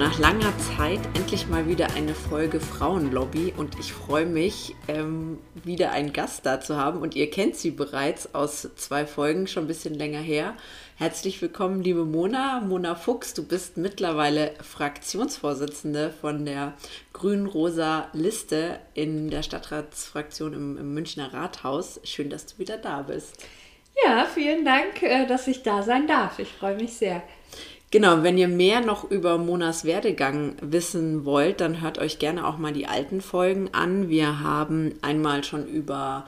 Nach langer Zeit endlich mal wieder eine Folge Frauenlobby und ich freue mich, ähm, wieder einen Gast da zu haben und ihr kennt sie bereits aus zwei Folgen, schon ein bisschen länger her. Herzlich willkommen, liebe Mona. Mona Fuchs, du bist mittlerweile Fraktionsvorsitzende von der grün-rosa Liste in der Stadtratsfraktion im, im Münchner Rathaus. Schön, dass du wieder da bist. Ja, vielen Dank, äh, dass ich da sein darf. Ich freue mich sehr. Genau, wenn ihr mehr noch über Monas Werdegang wissen wollt, dann hört euch gerne auch mal die alten Folgen an. Wir haben einmal schon über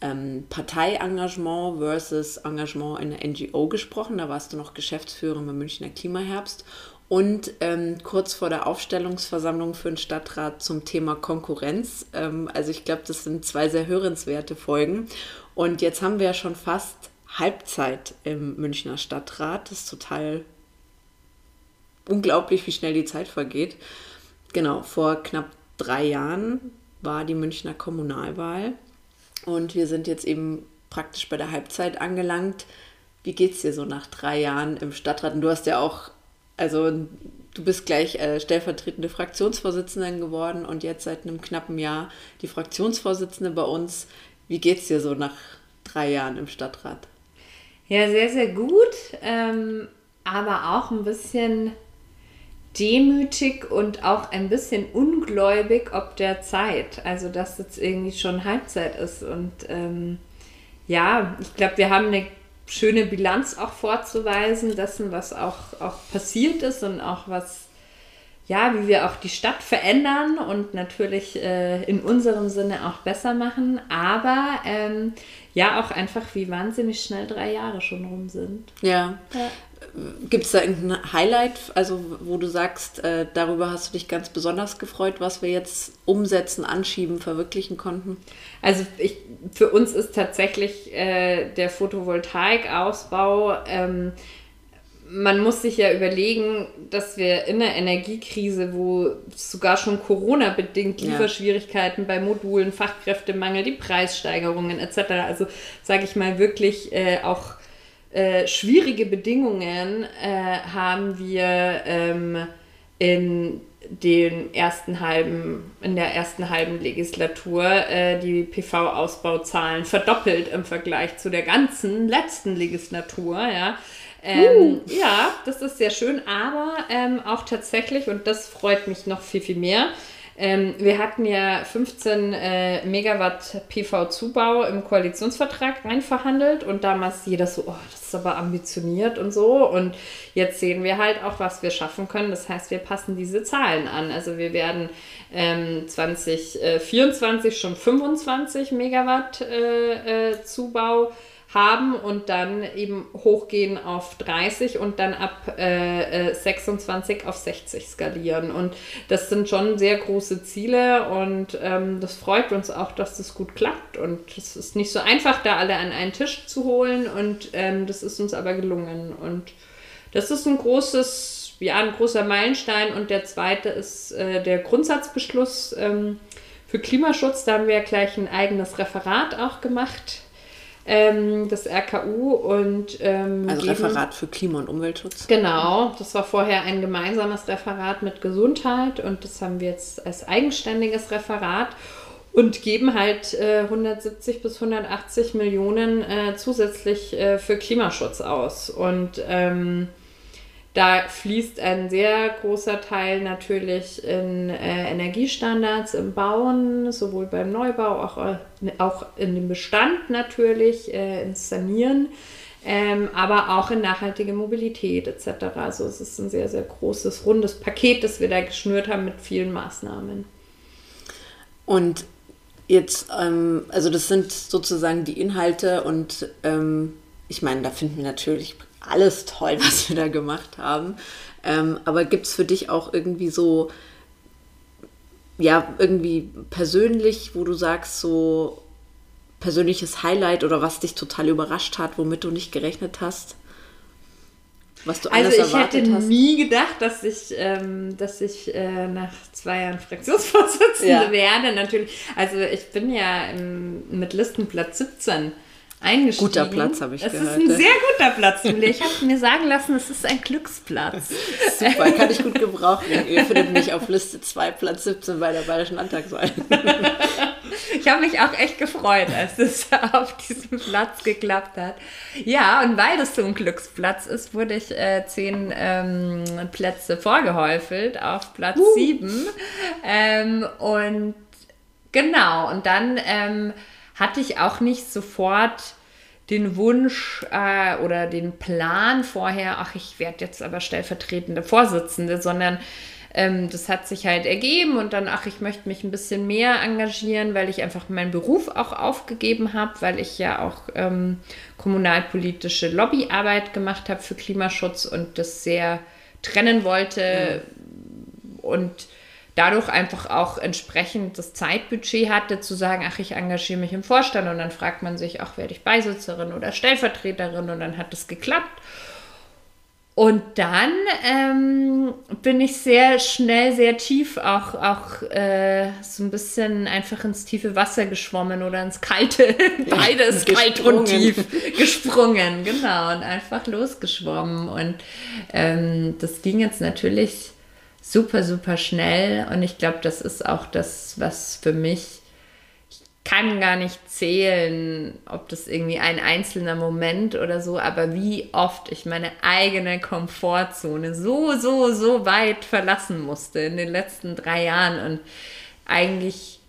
ähm, Parteiengagement versus Engagement in der NGO gesprochen. Da warst du noch Geschäftsführerin beim Münchner Klimaherbst. Und ähm, kurz vor der Aufstellungsversammlung für den Stadtrat zum Thema Konkurrenz. Ähm, also ich glaube, das sind zwei sehr hörenswerte Folgen. Und jetzt haben wir ja schon fast Halbzeit im Münchner Stadtrat. Das ist total unglaublich, wie schnell die Zeit vergeht. Genau, vor knapp drei Jahren war die Münchner Kommunalwahl und wir sind jetzt eben praktisch bei der Halbzeit angelangt. Wie geht's dir so nach drei Jahren im Stadtrat? Und du hast ja auch, also du bist gleich äh, stellvertretende Fraktionsvorsitzende geworden und jetzt seit einem knappen Jahr die Fraktionsvorsitzende bei uns. Wie geht's dir so nach drei Jahren im Stadtrat? Ja, sehr, sehr gut, ähm, aber auch ein bisschen demütig und auch ein bisschen ungläubig ob der Zeit. Also, dass jetzt irgendwie schon Halbzeit ist. Und ähm, ja, ich glaube, wir haben eine schöne Bilanz auch vorzuweisen, dessen, was auch, auch passiert ist und auch was, ja, wie wir auch die Stadt verändern und natürlich äh, in unserem Sinne auch besser machen. Aber ähm, ja, auch einfach, wie wahnsinnig schnell drei Jahre schon rum sind. Ja. ja. Gibt es da irgendein Highlight, also wo du sagst, äh, darüber hast du dich ganz besonders gefreut, was wir jetzt umsetzen, anschieben, verwirklichen konnten? Also ich, für uns ist tatsächlich äh, der Photovoltaikausbau, ähm, man muss sich ja überlegen, dass wir in der Energiekrise, wo sogar schon Corona-bedingt Lieferschwierigkeiten ja. bei Modulen, Fachkräftemangel, die Preissteigerungen etc., also sage ich mal wirklich äh, auch äh, schwierige Bedingungen äh, haben wir ähm, in den ersten halben, in der ersten halben Legislatur äh, die PV-Ausbauzahlen verdoppelt im Vergleich zu der ganzen letzten Legislatur, ja. Ähm, uh. Ja, das ist sehr schön, aber ähm, auch tatsächlich, und das freut mich noch viel, viel mehr, ähm, wir hatten ja 15 äh, Megawatt PV-Zubau im Koalitionsvertrag reinverhandelt und damals jeder so, oh, das ist aber ambitioniert und so. Und jetzt sehen wir halt auch, was wir schaffen können. Das heißt, wir passen diese Zahlen an. Also wir werden ähm, 2024 schon 25 Megawatt äh, äh, Zubau haben und dann eben hochgehen auf 30 und dann ab äh, 26 äh, auf 60 skalieren. Und das sind schon sehr große Ziele und ähm, das freut uns auch, dass das gut klappt. Und es ist nicht so einfach, da alle an einen Tisch zu holen und ähm, das ist uns aber gelungen. Und das ist ein großes, ja, ein großer Meilenstein. Und der zweite ist äh, der Grundsatzbeschluss ähm, für Klimaschutz. Da haben wir ja gleich ein eigenes Referat auch gemacht ähm, das RKU und ähm, also Referat für Klima- und Umweltschutz. Genau, das war vorher ein gemeinsames Referat mit Gesundheit und das haben wir jetzt als eigenständiges Referat und geben halt äh, 170 bis 180 Millionen äh, zusätzlich äh, für Klimaschutz aus und ähm, Da fließt ein sehr großer Teil natürlich in äh, Energiestandards im Bauen, sowohl beim Neubau, auch, äh, auch in dem Bestand natürlich, äh, ins Sanieren, ähm, aber auch in nachhaltige Mobilität etc. Also es ist ein sehr, sehr großes, rundes Paket, das wir da geschnürt haben mit vielen Maßnahmen. Und jetzt, ähm, also das sind sozusagen die Inhalte und ähm, ich meine, da finden wir natürlich alles toll, was wir da gemacht haben. Ähm, aber gibt es für dich auch irgendwie so, ja, irgendwie persönlich, wo du sagst, so persönliches Highlight oder was dich total überrascht hat, womit du nicht gerechnet hast? Was du also ich hätte hast? nie gedacht, dass ich, ähm, dass ich äh, nach zwei Jahren Fraktionsvorsitzende ja. werde. Natürlich, also ich bin ja im, mit Listenplatz 17 eingestiegen. Guter Platz, habe ich es gehört. Es ist ein sehr guter Platz, Ich habe mir sagen lassen, es ist ein Glücksplatz. Super, kann ich gut gebrauchen. Ihr findet mich auf Liste 2, Platz 17 bei der Bayerischen Landtagswahl. ich habe mich auch echt gefreut, als es auf diesem Platz geklappt hat. Ja, und weil das so ein Glücksplatz ist, wurde ich äh, zehn ähm, Plätze vorgehäufelt auf Platz uh. 7. Ähm, und genau, und dann... Ähm, hatte ich auch nicht sofort den Wunsch äh, oder den Plan vorher, ach, ich werde jetzt aber stellvertretende Vorsitzende, sondern ähm, das hat sich halt ergeben und dann, ach, ich möchte mich ein bisschen mehr engagieren, weil ich einfach meinen Beruf auch aufgegeben habe, weil ich ja auch ähm, kommunalpolitische Lobbyarbeit gemacht habe für Klimaschutz und das sehr trennen wollte. Mhm. Und dadurch einfach auch entsprechend das Zeitbudget hatte, zu sagen, ach, ich engagiere mich im Vorstand und dann fragt man sich, ach, werde ich Beisitzerin oder Stellvertreterin und dann hat das geklappt. Und dann ähm, bin ich sehr schnell, sehr tief auch, auch äh, so ein bisschen einfach ins tiefe Wasser geschwommen oder ins kalte, beides kalt und tief gesprungen, genau, und einfach losgeschwommen. Und ähm, das ging jetzt natürlich super, super schnell. Und ich glaube, das ist auch das, was für mich, ich kann gar nicht zählen, ob das irgendwie ein einzelner Moment oder so, aber wie oft ich meine eigene Komfortzone so, so, so weit verlassen musste in den letzten drei Jahren und eigentlich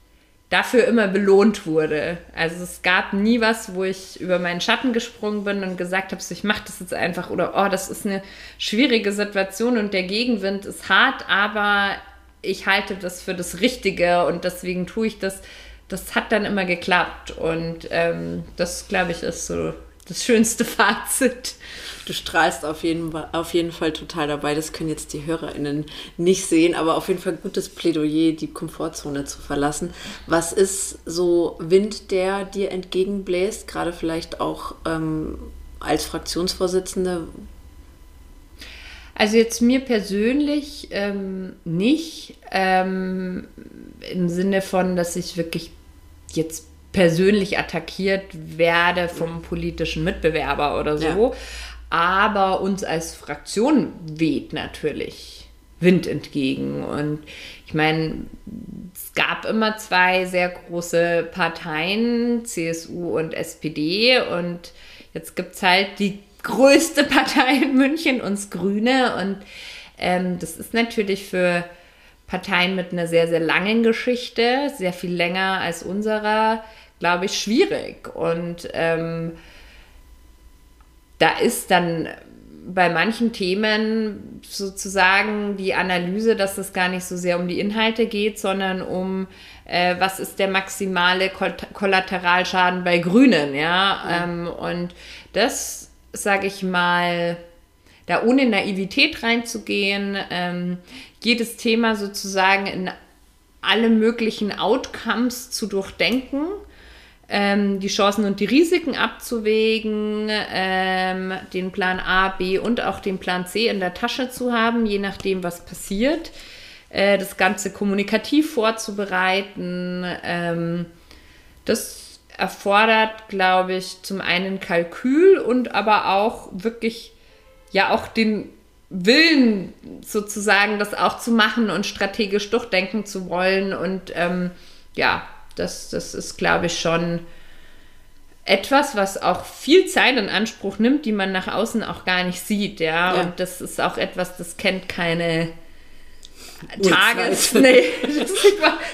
dafür immer belohnt wurde. Also es gab nie was, wo ich über meinen Schatten gesprungen bin und gesagt habe, so, ich mache das jetzt einfach oder oh, das ist eine schwierige Situation und der Gegenwind ist hart, aber ich halte das für das Richtige und deswegen tue ich das. Das hat dann immer geklappt und ähm, das, glaube ich, ist so das schönste Fazit. Du strahlst auf jeden, auf jeden Fall total dabei. Das können jetzt die HörerInnen nicht sehen, aber auf jeden Fall gutes Plädoyer, die Komfortzone zu verlassen. Was ist so Wind, der dir entgegenbläst, gerade vielleicht auch ähm, als Fraktionsvorsitzende? Also jetzt mir persönlich ähm, nicht, ähm, im Sinne von, dass ich wirklich jetzt persönlich attackiert werde vom politischen Mitbewerber oder so. Ja. Aber uns als Fraktion weht natürlich Wind entgegen. Und ich meine, es gab immer zwei sehr große Parteien, CSU und SPD. Und jetzt gibt es halt die größte Partei in München, uns Grüne. Und ähm, das ist natürlich für Parteien mit einer sehr, sehr langen Geschichte, sehr viel länger als unserer, glaube ich, schwierig. Und ähm, da ist dann bei manchen Themen sozusagen die Analyse, dass es gar nicht so sehr um die Inhalte geht, sondern um, äh, was ist der maximale Kollateralschaden bei Grünen, ja. Mhm. Ähm, und das, sage ich mal, da ohne Naivität reinzugehen, ähm, jedes Thema sozusagen in alle möglichen Outcomes zu durchdenken ähm, die Chancen und die Risiken abzuwägen, ähm, den Plan A, B und auch den Plan C in der Tasche zu haben, je nachdem, was passiert. Äh, das Ganze kommunikativ vorzubereiten. Ähm, das erfordert, glaube ich, zum einen Kalkül und aber auch wirklich, ja, auch den Willen sozusagen, das auch zu machen und strategisch durchdenken zu wollen und ähm, ja, das, das ist, glaube ich, schon etwas, was auch viel Zeit in Anspruch nimmt, die man nach außen auch gar nicht sieht, ja. ja. Und das ist auch etwas, das kennt keine Tages. Nee, das,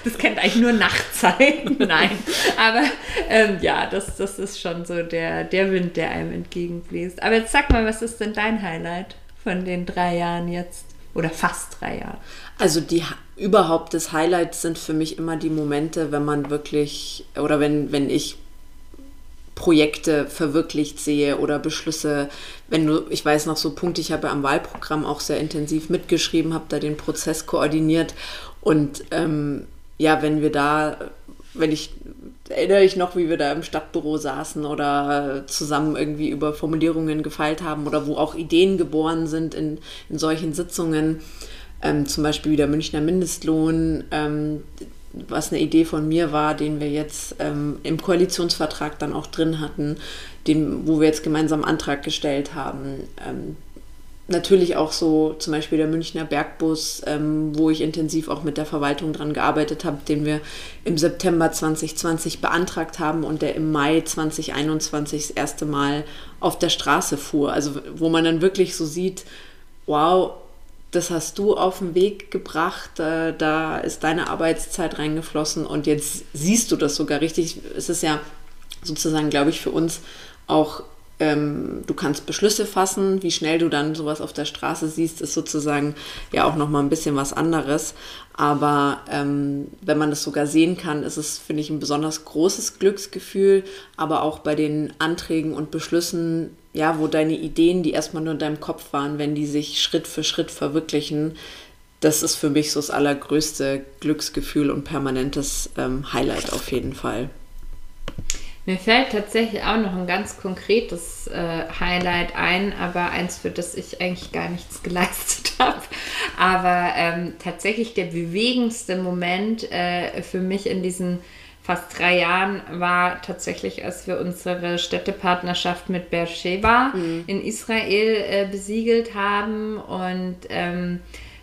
das, kennt eigentlich nur Nachtzeiten. Nein. Aber ähm, ja, das, das ist schon so der, der Wind, der einem entgegenbläst. Aber jetzt sag mal, was ist denn dein Highlight von den drei Jahren jetzt? Oder fast drei Jahren? Also die überhaupt das Highlight sind für mich immer die Momente, wenn man wirklich oder wenn, wenn ich Projekte verwirklicht sehe oder Beschlüsse. Wenn du, ich weiß noch so Punkte, ich habe am Wahlprogramm auch sehr intensiv mitgeschrieben, habe da den Prozess koordiniert und ähm, ja, wenn wir da, wenn ich erinnere ich noch, wie wir da im Stadtbüro saßen oder zusammen irgendwie über Formulierungen gefeilt haben oder wo auch Ideen geboren sind in, in solchen Sitzungen. Ähm, zum Beispiel wie der Münchner Mindestlohn, ähm, was eine Idee von mir war, den wir jetzt ähm, im Koalitionsvertrag dann auch drin hatten, den, wo wir jetzt gemeinsam Antrag gestellt haben. Natürlich auch so zum Beispiel der Münchner Bergbus, ähm, wo ich intensiv auch mit der Verwaltung dran gearbeitet habe, den wir im September 2020 beantragt haben und der im Mai 2021 das erste Mal auf der Straße fuhr. Also wo man dann wirklich so sieht, wow, das hast du auf den Weg gebracht, äh, da ist deine Arbeitszeit reingeflossen und jetzt siehst du das sogar richtig. Es ist ja sozusagen, glaube ich, für uns auch, ähm, du kannst Beschlüsse fassen, wie schnell du dann sowas auf der Straße siehst, ist sozusagen ja auch nochmal ein bisschen was anderes. Aber ähm, wenn man das sogar sehen kann, ist es, finde ich, ein besonders großes Glücksgefühl. Aber auch bei den Anträgen und Beschlüssen ja, wo deine Ideen, die erstmal nur in deinem Kopf waren, wenn die sich Schritt für Schritt verwirklichen, das ist für mich so das allergrößte Glücksgefühl und permanentes ähm, Highlight auf jeden Fall. Mir fällt tatsächlich auch noch ein ganz konkretes äh, Highlight ein, aber eins, für das ich eigentlich gar nichts geleistet habe. Aber ähm, tatsächlich der bewegendste Moment äh, für mich in diesen fast drei Jahren war tatsächlich, als wir unsere Städtepartnerschaft mit Beersheba mhm. in Israel äh, besiegelt haben und ähm,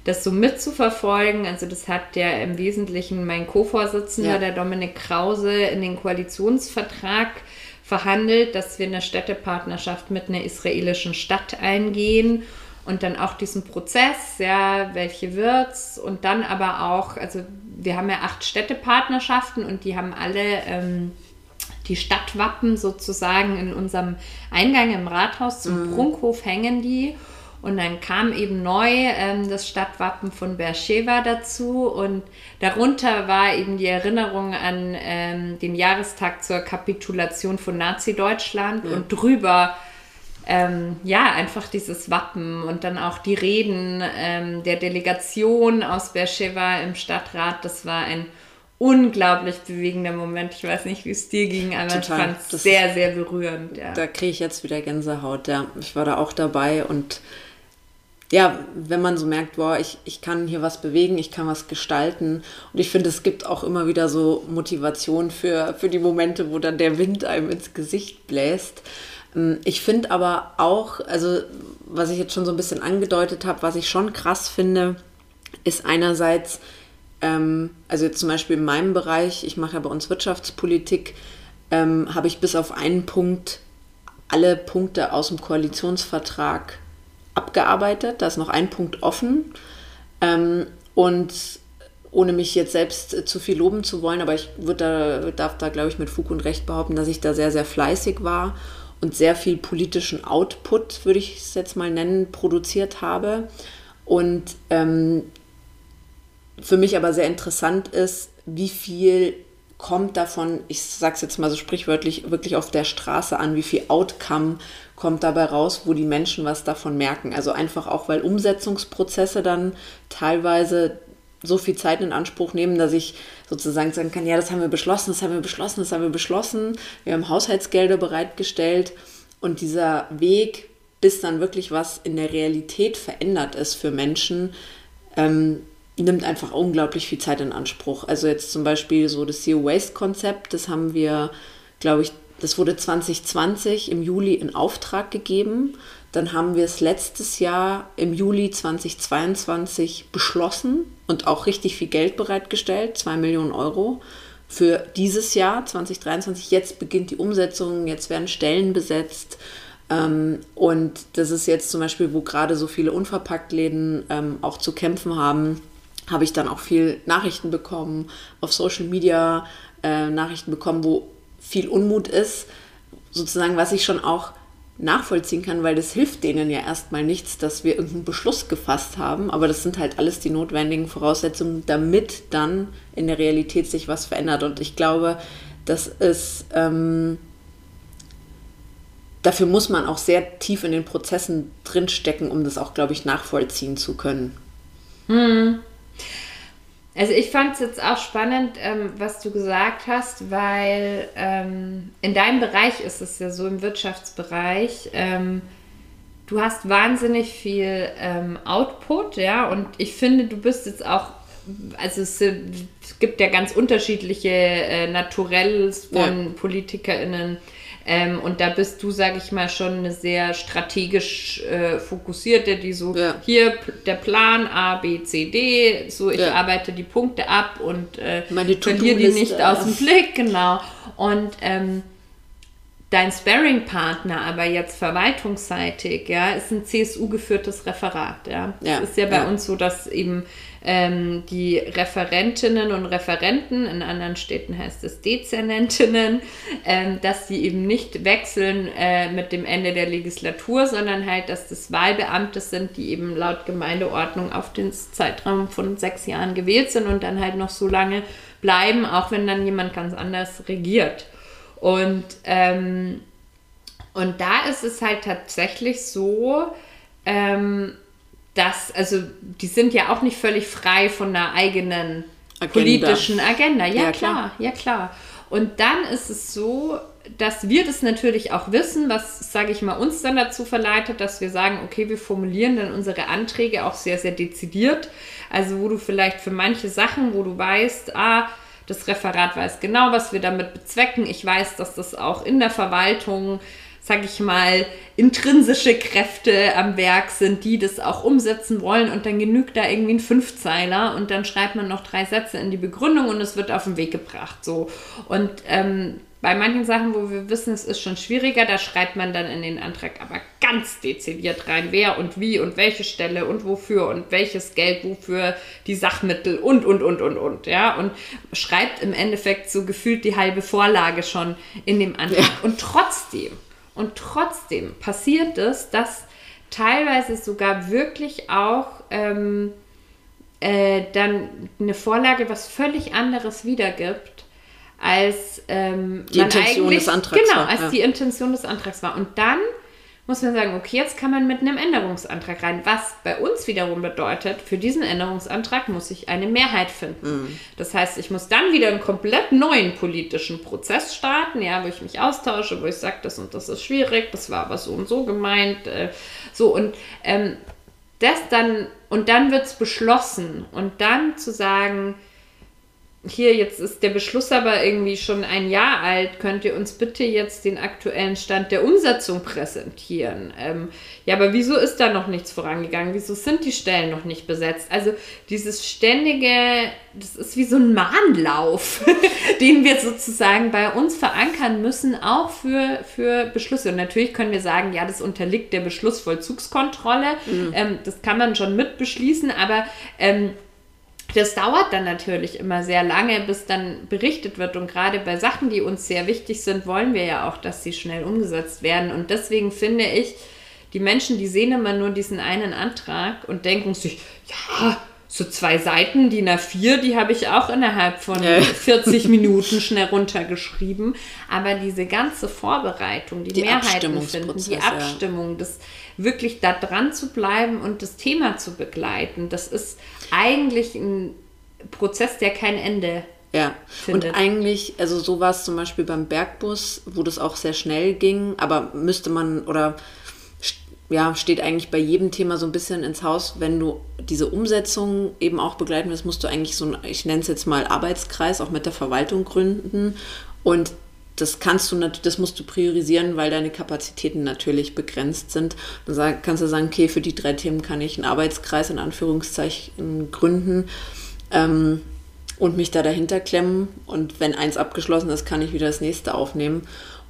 das so mitzuverfolgen. Also das hat ja im Wesentlichen mein Co-Vorsitzender, ja. der Dominik Krause, in den Koalitionsvertrag verhandelt, dass wir eine Städtepartnerschaft mit einer israelischen Stadt eingehen und dann auch diesen Prozess, ja, welche wird's und dann aber auch, also wir haben ja acht Städtepartnerschaften und die haben alle ähm, die Stadtwappen sozusagen in unserem Eingang im Rathaus zum mhm. Prunkhof hängen die. Und dann kam eben neu ähm, das Stadtwappen von Beersheba dazu und darunter war eben die Erinnerung an ähm, den Jahrestag zur Kapitulation von Nazi-Deutschland ja. und drüber ähm, ja, einfach dieses Wappen und dann auch die Reden ähm, der Delegation aus Beersheba im Stadtrat, das war ein unglaublich bewegender Moment. Ich weiß nicht, wie es dir ging, aber Total. ich fand es sehr, sehr berührend. Ja. Da kriege ich jetzt wieder Gänsehaut, ja. Ich war da auch dabei und ja, wenn man so merkt, boah, ich, ich kann hier was bewegen, ich kann was gestalten. Und ich finde, es gibt auch immer wieder so Motivation für, für die Momente, wo dann der Wind einem ins Gesicht bläst. Ähm, ich finde aber auch, also was ich jetzt schon so ein bisschen angedeutet habe, was ich schon krass finde, ist einerseits, ähm, also jetzt zum Beispiel in meinem Bereich, ich mache ja bei uns Wirtschaftspolitik, ähm, habe ich bis auf einen Punkt alle Punkte aus dem Koalitionsvertrag abgearbeitet. Da ist noch ein Punkt offen. Ähm, und ohne mich jetzt selbst zu viel loben zu wollen, aber ich da, darf da, glaube ich, mit Fug und Recht behaupten, dass ich da sehr, sehr fleißig war und sehr viel politischen Output, würde ich es jetzt mal nennen, produziert habe. Und ähm, für mich aber sehr interessant ist, wie viel kommt davon, ich sage es jetzt mal so sprichwörtlich, wirklich auf der Straße an, wie viel Outcome kommt dabei raus, wo die Menschen was davon merken. Also einfach auch, weil Umsetzungsprozesse dann teilweise so viel Zeit in Anspruch nehmen, dass ich sozusagen sagen kann, ja, das haben wir beschlossen, das haben wir beschlossen, das haben wir beschlossen. Wir haben Haushaltsgelder bereitgestellt und dieser Weg, bis dann wirklich was in der Realität verändert ist für Menschen, ähm, nimmt einfach unglaublich viel Zeit in Anspruch. Also jetzt zum Beispiel so das Zero Waste Konzept, das haben wir, glaube ich, das wurde 2020 im Juli in Auftrag gegeben dann haben wir es letztes Jahr im Juli 2022 beschlossen und auch richtig viel Geld bereitgestellt, zwei Millionen Euro für dieses Jahr 2023. Jetzt beginnt die Umsetzung, jetzt werden Stellen besetzt. Ähm, und das ist jetzt zum Beispiel, wo gerade so viele Unverpacktläden ähm, auch zu kämpfen haben, habe ich dann auch viel Nachrichten bekommen, auf Social Media äh, Nachrichten bekommen, wo viel Unmut ist, sozusagen, was ich schon auch nachvollziehen kann, weil das hilft denen ja erstmal nichts, dass wir irgendeinen Beschluss gefasst haben, aber das sind halt alles die notwendigen Voraussetzungen, damit dann in der Realität sich was verändert. Und ich glaube, das ist, ähm, dafür muss man auch sehr tief in den Prozessen drinstecken, um das auch, glaube ich, nachvollziehen zu können. Hm. Also ich fand es jetzt auch spannend, ähm, was du gesagt hast, weil ähm, in deinem Bereich ist es ja so im Wirtschaftsbereich. Ähm, du hast wahnsinnig viel ähm, Output, ja, und ich finde, du bist jetzt auch, also es, es gibt ja ganz unterschiedliche äh, Naturells von ja. PolitikerInnen ähm, und da bist du, sag ich mal, schon eine sehr strategisch äh, fokussierte, die so, ja. hier der Plan A, B, C, D, so ich ja. arbeite die Punkte ab und äh, verliere die nicht aus dem Blick, genau. Und ähm, dein Sparring-Partner aber jetzt verwaltungsseitig, ja, ist ein CSU-geführtes Referat, ja. ja. Es ist ja bei ja. uns so, dass eben ähm, die Referentinnen und Referenten, in anderen Städten heißt es Dezernentinnen, ähm, dass die eben nicht wechseln äh, mit dem Ende der Legislatur, sondern halt, dass das Wahlbeamte sind, die eben laut Gemeindeordnung auf den Zeitraum von sechs Jahren gewählt sind und dann halt noch so lange bleiben, auch wenn dann jemand ganz anders regiert. Und, ähm, und da ist es halt tatsächlich so, ähm, dass, also die sind ja auch nicht völlig frei von einer eigenen Agenda. politischen Agenda. Ja, ja klar. klar, ja klar. Und dann ist es so, dass wir das natürlich auch wissen, was, sage ich mal, uns dann dazu verleitet, dass wir sagen, okay, wir formulieren dann unsere Anträge auch sehr, sehr dezidiert. Also wo du vielleicht für manche Sachen, wo du weißt, ah, das Referat weiß genau, was wir damit bezwecken. Ich weiß, dass das auch in der Verwaltung sag ich mal, intrinsische Kräfte am Werk sind, die das auch umsetzen wollen und dann genügt da irgendwie ein Fünfzeiler und dann schreibt man noch drei Sätze in die Begründung und es wird auf den Weg gebracht. So. Und ähm, bei manchen Sachen, wo wir wissen, es ist schon schwieriger, da schreibt man dann in den Antrag aber ganz dezidiert rein, wer und wie und welche Stelle und wofür und welches Geld wofür die Sachmittel und, und, und, und, und, ja, und schreibt im Endeffekt so gefühlt die halbe Vorlage schon in dem Antrag. Ja. Und trotzdem und trotzdem passiert es, dass teilweise sogar wirklich auch ähm, äh, dann eine Vorlage was völlig anderes wiedergibt, als ähm, die Intention des Antrags genau, war. als ja. die Intention des Antrags war. Und dann muss man sagen, okay, jetzt kann man mit einem Änderungsantrag rein, was bei uns wiederum bedeutet, für diesen Änderungsantrag muss ich eine Mehrheit finden. Mhm. Das heißt, ich muss dann wieder einen komplett neuen politischen Prozess starten, ja, wo ich mich austausche, wo ich sage, das und das ist schwierig, das war aber so und so gemeint, äh, so und ähm, das dann, und dann wird es beschlossen und dann zu sagen, hier, jetzt ist der Beschluss aber irgendwie schon ein Jahr alt, könnt ihr uns bitte jetzt den aktuellen Stand der Umsetzung präsentieren? Ähm, ja, aber wieso ist da noch nichts vorangegangen? Wieso sind die Stellen noch nicht besetzt? Also dieses ständige, das ist wie so ein Mahnlauf, den wir sozusagen bei uns verankern müssen, auch für, für Beschlüsse. Und natürlich können wir sagen, ja, das unterliegt der Beschlussvollzugskontrolle. Mhm. Ähm, das kann man schon mit beschließen, aber ähm, das dauert dann natürlich immer sehr lange, bis dann berichtet wird. Und gerade bei Sachen, die uns sehr wichtig sind, wollen wir ja auch, dass sie schnell umgesetzt werden. Und deswegen finde ich, die Menschen, die sehen immer nur diesen einen Antrag und denken sich, ja, so zwei Seiten, die A4, die habe ich auch innerhalb von ja. 40 Minuten schnell runtergeschrieben. Aber diese ganze Vorbereitung, die, die Mehrheiten finden, die Abstimmung, ja. das wirklich da dran zu bleiben und das Thema zu begleiten, das ist eigentlich ein Prozess, der kein Ende ja, findet. und eigentlich, also so war es zum Beispiel beim Bergbus, wo das auch sehr schnell ging, aber müsste man oder ja, steht eigentlich bei jedem Thema so ein bisschen ins Haus, wenn du diese Umsetzung eben auch begleiten willst, musst du eigentlich so ein, ich nenne es jetzt mal Arbeitskreis, auch mit der Verwaltung gründen. Und das kannst du das musst du priorisieren, weil deine Kapazitäten natürlich begrenzt sind. Dann kannst du sagen, okay, für die drei Themen kann ich einen Arbeitskreis in Anführungszeichen gründen. Ähm, und mich da dahinter klemmen. Und wenn eins abgeschlossen ist, kann ich wieder das nächste aufnehmen.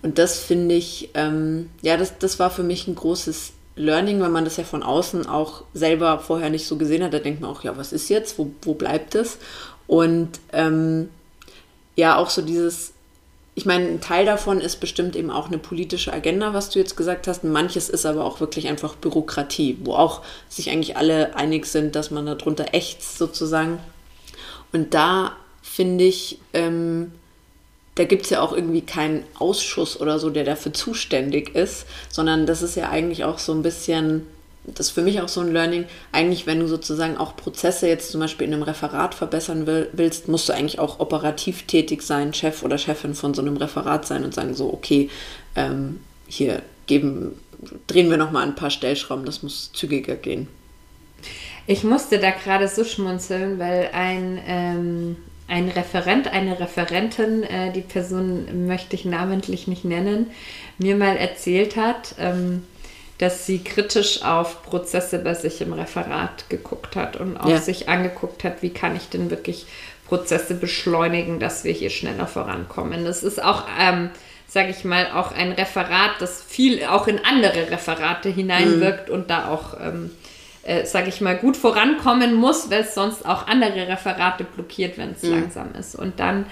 Und das finde ich, ähm, ja, das, das war für mich ein großes Learning, wenn man das ja von außen auch selber vorher nicht so gesehen hat. Da denkt man auch, ja, was ist jetzt? Wo, wo bleibt es? Und ähm, ja, auch so dieses, ich meine, ein Teil davon ist bestimmt eben auch eine politische Agenda, was du jetzt gesagt hast. Manches ist aber auch wirklich einfach Bürokratie, wo auch sich eigentlich alle einig sind, dass man darunter ächzt sozusagen. Und da finde ich, ähm, da gibt es ja auch irgendwie keinen Ausschuss oder so, der dafür zuständig ist, sondern das ist ja eigentlich auch so ein bisschen, das ist für mich auch so ein Learning, eigentlich wenn du sozusagen auch Prozesse jetzt zum Beispiel in einem Referat verbessern will, willst, musst du eigentlich auch operativ tätig sein, Chef oder Chefin von so einem Referat sein und sagen so, okay, ähm, hier geben, drehen wir nochmal ein paar Stellschrauben, das muss zügiger gehen. Ich musste da gerade so schmunzeln, weil ein ähm, ein Referent, eine Referentin, äh, die Person möchte ich namentlich nicht nennen, mir mal erzählt hat, ähm, dass sie kritisch auf Prozesse bei sich im Referat geguckt hat und auch ja. sich angeguckt hat, wie kann ich denn wirklich Prozesse beschleunigen, dass wir hier schneller vorankommen. Das ist auch, ähm, sage ich mal, auch ein Referat, das viel auch in andere Referate hineinwirkt mhm. und da auch ähm, äh, sage ich mal, gut vorankommen muss, weil es sonst auch andere Referate blockiert, wenn es mhm. langsam ist. Und dann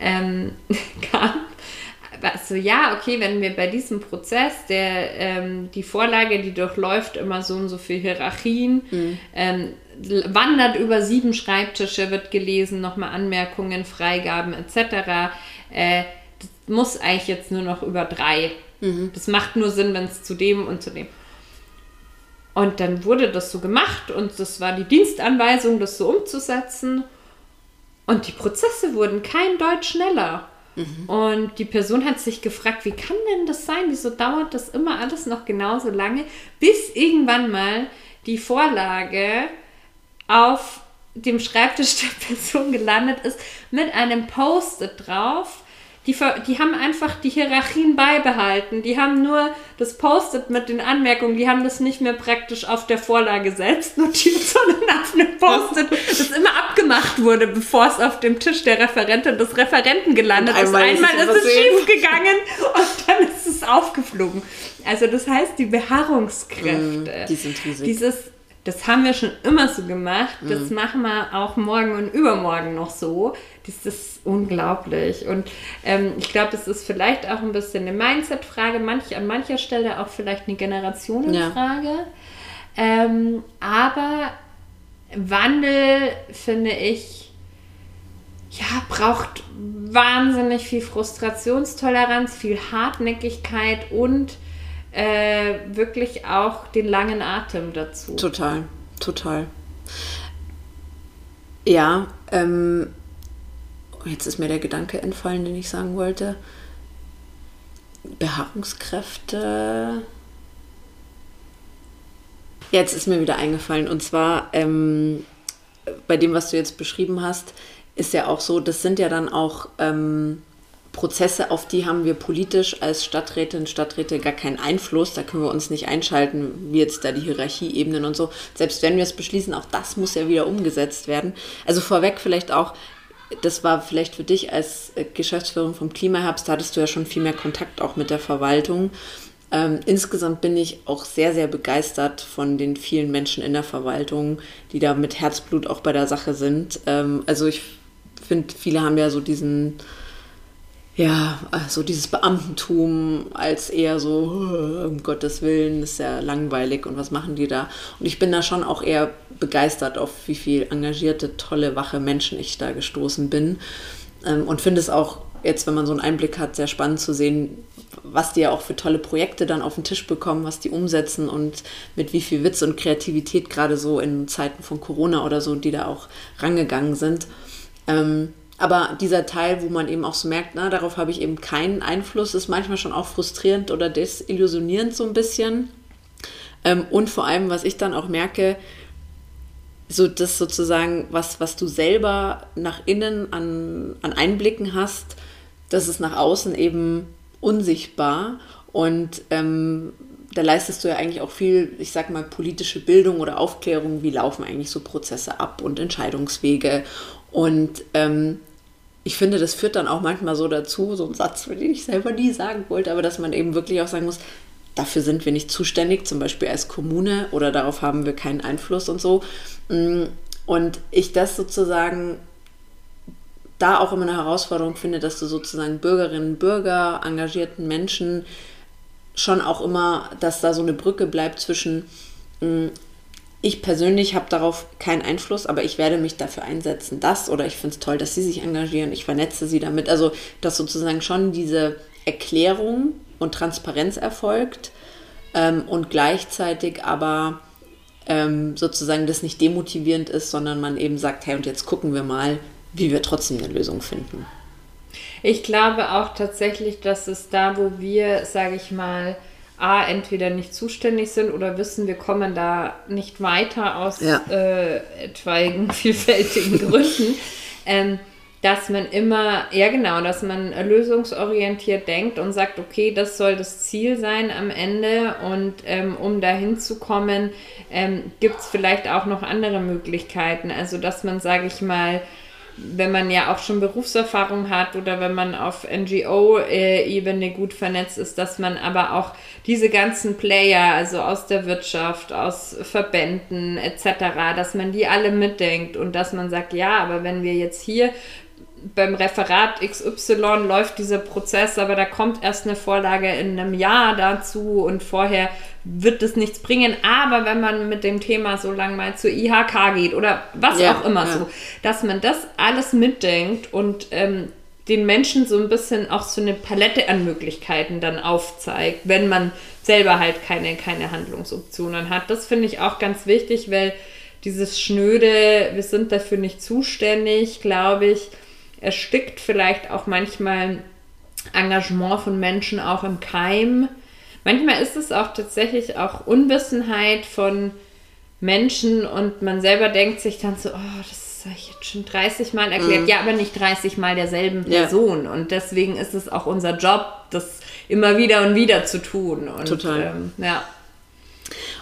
ähm, kam so, ja, okay, wenn wir bei diesem Prozess, der ähm, die Vorlage, die durchläuft, immer so und so viele Hierarchien, mhm. ähm, wandert über sieben Schreibtische, wird gelesen, nochmal Anmerkungen, Freigaben etc. Äh, das muss eigentlich jetzt nur noch über drei. Mhm. Das macht nur Sinn, wenn es zu dem und zu dem. Und dann wurde das so gemacht und das war die Dienstanweisung, das so umzusetzen. Und die Prozesse wurden kein Deut schneller. Mhm. Und die Person hat sich gefragt, wie kann denn das sein? Wieso dauert das immer alles noch genauso lange, bis irgendwann mal die Vorlage auf dem Schreibtisch der Person gelandet ist mit einem Post-it drauf, die, die haben einfach die Hierarchien beibehalten. Die haben nur das Post-it mit den Anmerkungen, die haben das nicht mehr praktisch auf der Vorlage selbst notiert, sondern auf einem Post-it, das immer abgemacht wurde, bevor es auf dem Tisch der Referentin des Referenten gelandet ist. Einmal ist es, es schief gegangen und dann ist es aufgeflogen. Also das heißt, die Beharrungskräfte, mm, die sind riesig. dieses das haben wir schon immer so gemacht. Das mhm. machen wir auch morgen und übermorgen noch so. Das ist unglaublich. Und ähm, ich glaube, das ist vielleicht auch ein bisschen eine Mindset-Frage, manch, an mancher Stelle auch vielleicht eine Generationenfrage. Ja. Ähm, aber Wandel, finde ich, ja, braucht wahnsinnig viel Frustrationstoleranz, viel Hartnäckigkeit und äh, wirklich auch den langen Atem dazu. Total, total. Ja, ähm, jetzt ist mir der Gedanke entfallen, den ich sagen wollte. Beharrungskräfte. Jetzt ist mir wieder eingefallen. Und zwar ähm, bei dem, was du jetzt beschrieben hast, ist ja auch so, das sind ja dann auch ähm, Prozesse, auf die haben wir politisch als Stadträtinnen und Stadträte gar keinen Einfluss. Da können wir uns nicht einschalten, wie jetzt da die Hierarchieebenen und so. Selbst wenn wir es beschließen, auch das muss ja wieder umgesetzt werden. Also vorweg vielleicht auch, das war vielleicht für dich als äh, Geschäftsführerin vom Klimaherbst, da hattest du ja schon viel mehr Kontakt auch mit der Verwaltung. Ähm, insgesamt bin ich auch sehr, sehr begeistert von den vielen Menschen in der Verwaltung, die da mit Herzblut auch bei der Sache sind. Ähm, also ich finde, viele haben ja so diesen ja, also dieses Beamtentum als eher so, um Gottes Willen, ist ja langweilig und was machen die da? Und ich bin da schon auch eher begeistert, auf wie viel engagierte, tolle, wache Menschen ich da gestoßen bin. Ähm, und finde es auch jetzt, wenn man so einen Einblick hat, sehr spannend zu sehen, was die ja auch für tolle Projekte dann auf den Tisch bekommen, was die umsetzen und mit wie viel Witz und Kreativität gerade so in Zeiten von Corona oder so, die da auch rangegangen sind. Ähm, aber dieser Teil, wo man eben auch so merkt, na, darauf habe ich eben keinen Einfluss, ist manchmal schon auch frustrierend oder desillusionierend so ein bisschen. Ähm, und vor allem, was ich dann auch merke, so das sozusagen, was, was du selber nach innen an, an Einblicken hast, das ist nach außen eben unsichtbar. Und ähm, da leistest du ja eigentlich auch viel, ich sag mal, politische Bildung oder Aufklärung, wie laufen eigentlich so Prozesse ab und Entscheidungswege Und ähm, ich finde, das führt dann auch manchmal so dazu, so ein Satz, den ich selber nie sagen wollte, aber dass man eben wirklich auch sagen muss, dafür sind wir nicht zuständig, zum Beispiel als Kommune oder darauf haben wir keinen Einfluss und so. Mm, und ich das sozusagen da auch immer eine Herausforderung finde, dass du sozusagen Bürgerinnen, Bürger, engagierten Menschen schon auch immer, dass da so eine Brücke bleibt zwischen mm, ich persönlich habe darauf keinen Einfluss, aber ich werde mich dafür einsetzen, dass oder ich finde es toll, dass sie sich engagieren, ich vernetze sie damit. Also, dass sozusagen schon diese Erklärung und Transparenz erfolgt ähm, und gleichzeitig aber ähm, sozusagen das nicht demotivierend ist, sondern man eben sagt, hey, und jetzt gucken wir mal, wie wir trotzdem eine Lösung finden. Ich glaube auch tatsächlich, dass es da, wo wir, sage ich mal, A, entweder nicht zuständig sind oder wissen, wir kommen da nicht weiter aus ja. äh, etwaigen vielfältigen Gründen, ähm, dass man immer, ja genau, dass man lösungsorientiert denkt und sagt, okay, das soll das Ziel sein am Ende und ähm, um dahin zu kommen, ähm, gibt es vielleicht auch noch andere Möglichkeiten. Also dass man, sage ich mal, wenn man ja auch schon Berufserfahrung hat oder wenn man auf NGO-Ebene gut vernetzt ist, dass man aber auch diese ganzen Player, also aus der Wirtschaft, aus Verbänden etc., dass man die alle mitdenkt und dass man sagt, ja, aber wenn wir jetzt hier beim Referat XY läuft dieser Prozess, aber da kommt erst eine Vorlage in einem Jahr dazu und vorher wird es nichts bringen. Aber wenn man mit dem Thema so lang mal zur IHK geht oder was ja, auch immer ja. so, dass man das alles mitdenkt und ähm, den Menschen so ein bisschen auch so eine Palette an Möglichkeiten dann aufzeigt, wenn man selber halt keine, keine Handlungsoptionen hat. Das finde ich auch ganz wichtig, weil dieses schnöde, wir sind dafür nicht zuständig, glaube ich, erstickt vielleicht auch manchmal Engagement von Menschen auch im Keim. Manchmal ist es auch tatsächlich auch Unwissenheit von Menschen und man selber denkt sich dann so, oh, das habe ich jetzt schon 30 Mal erklärt. Mhm. Ja, aber nicht 30 Mal derselben Person. Ja. Und deswegen ist es auch unser Job, das immer wieder und wieder zu tun. Und, Total. Ähm, ja.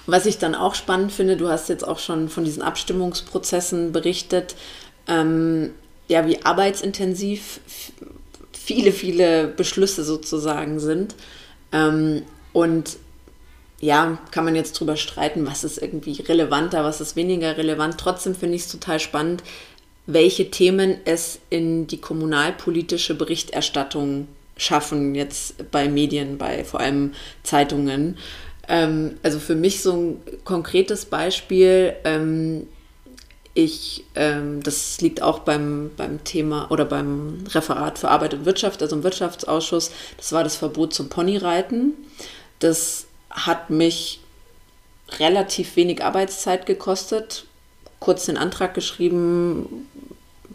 Was ich dann auch spannend finde, du hast jetzt auch schon von diesen Abstimmungsprozessen berichtet. Ähm, ja, wie arbeitsintensiv viele, viele Beschlüsse sozusagen sind. Ähm, und ja, kann man jetzt drüber streiten, was ist irgendwie relevanter, was ist weniger relevant. Trotzdem finde ich es total spannend, welche Themen es in die kommunalpolitische Berichterstattung schaffen, jetzt bei Medien, bei vor allem Zeitungen. Ähm, also für mich so ein konkretes Beispiel, ähm, ich, ähm, das liegt auch beim, beim Thema oder beim Referat für Arbeit und Wirtschaft, also im Wirtschaftsausschuss, das war das Verbot zum Ponyreiten. Das hat mich relativ wenig Arbeitszeit gekostet, kurz den Antrag geschrieben,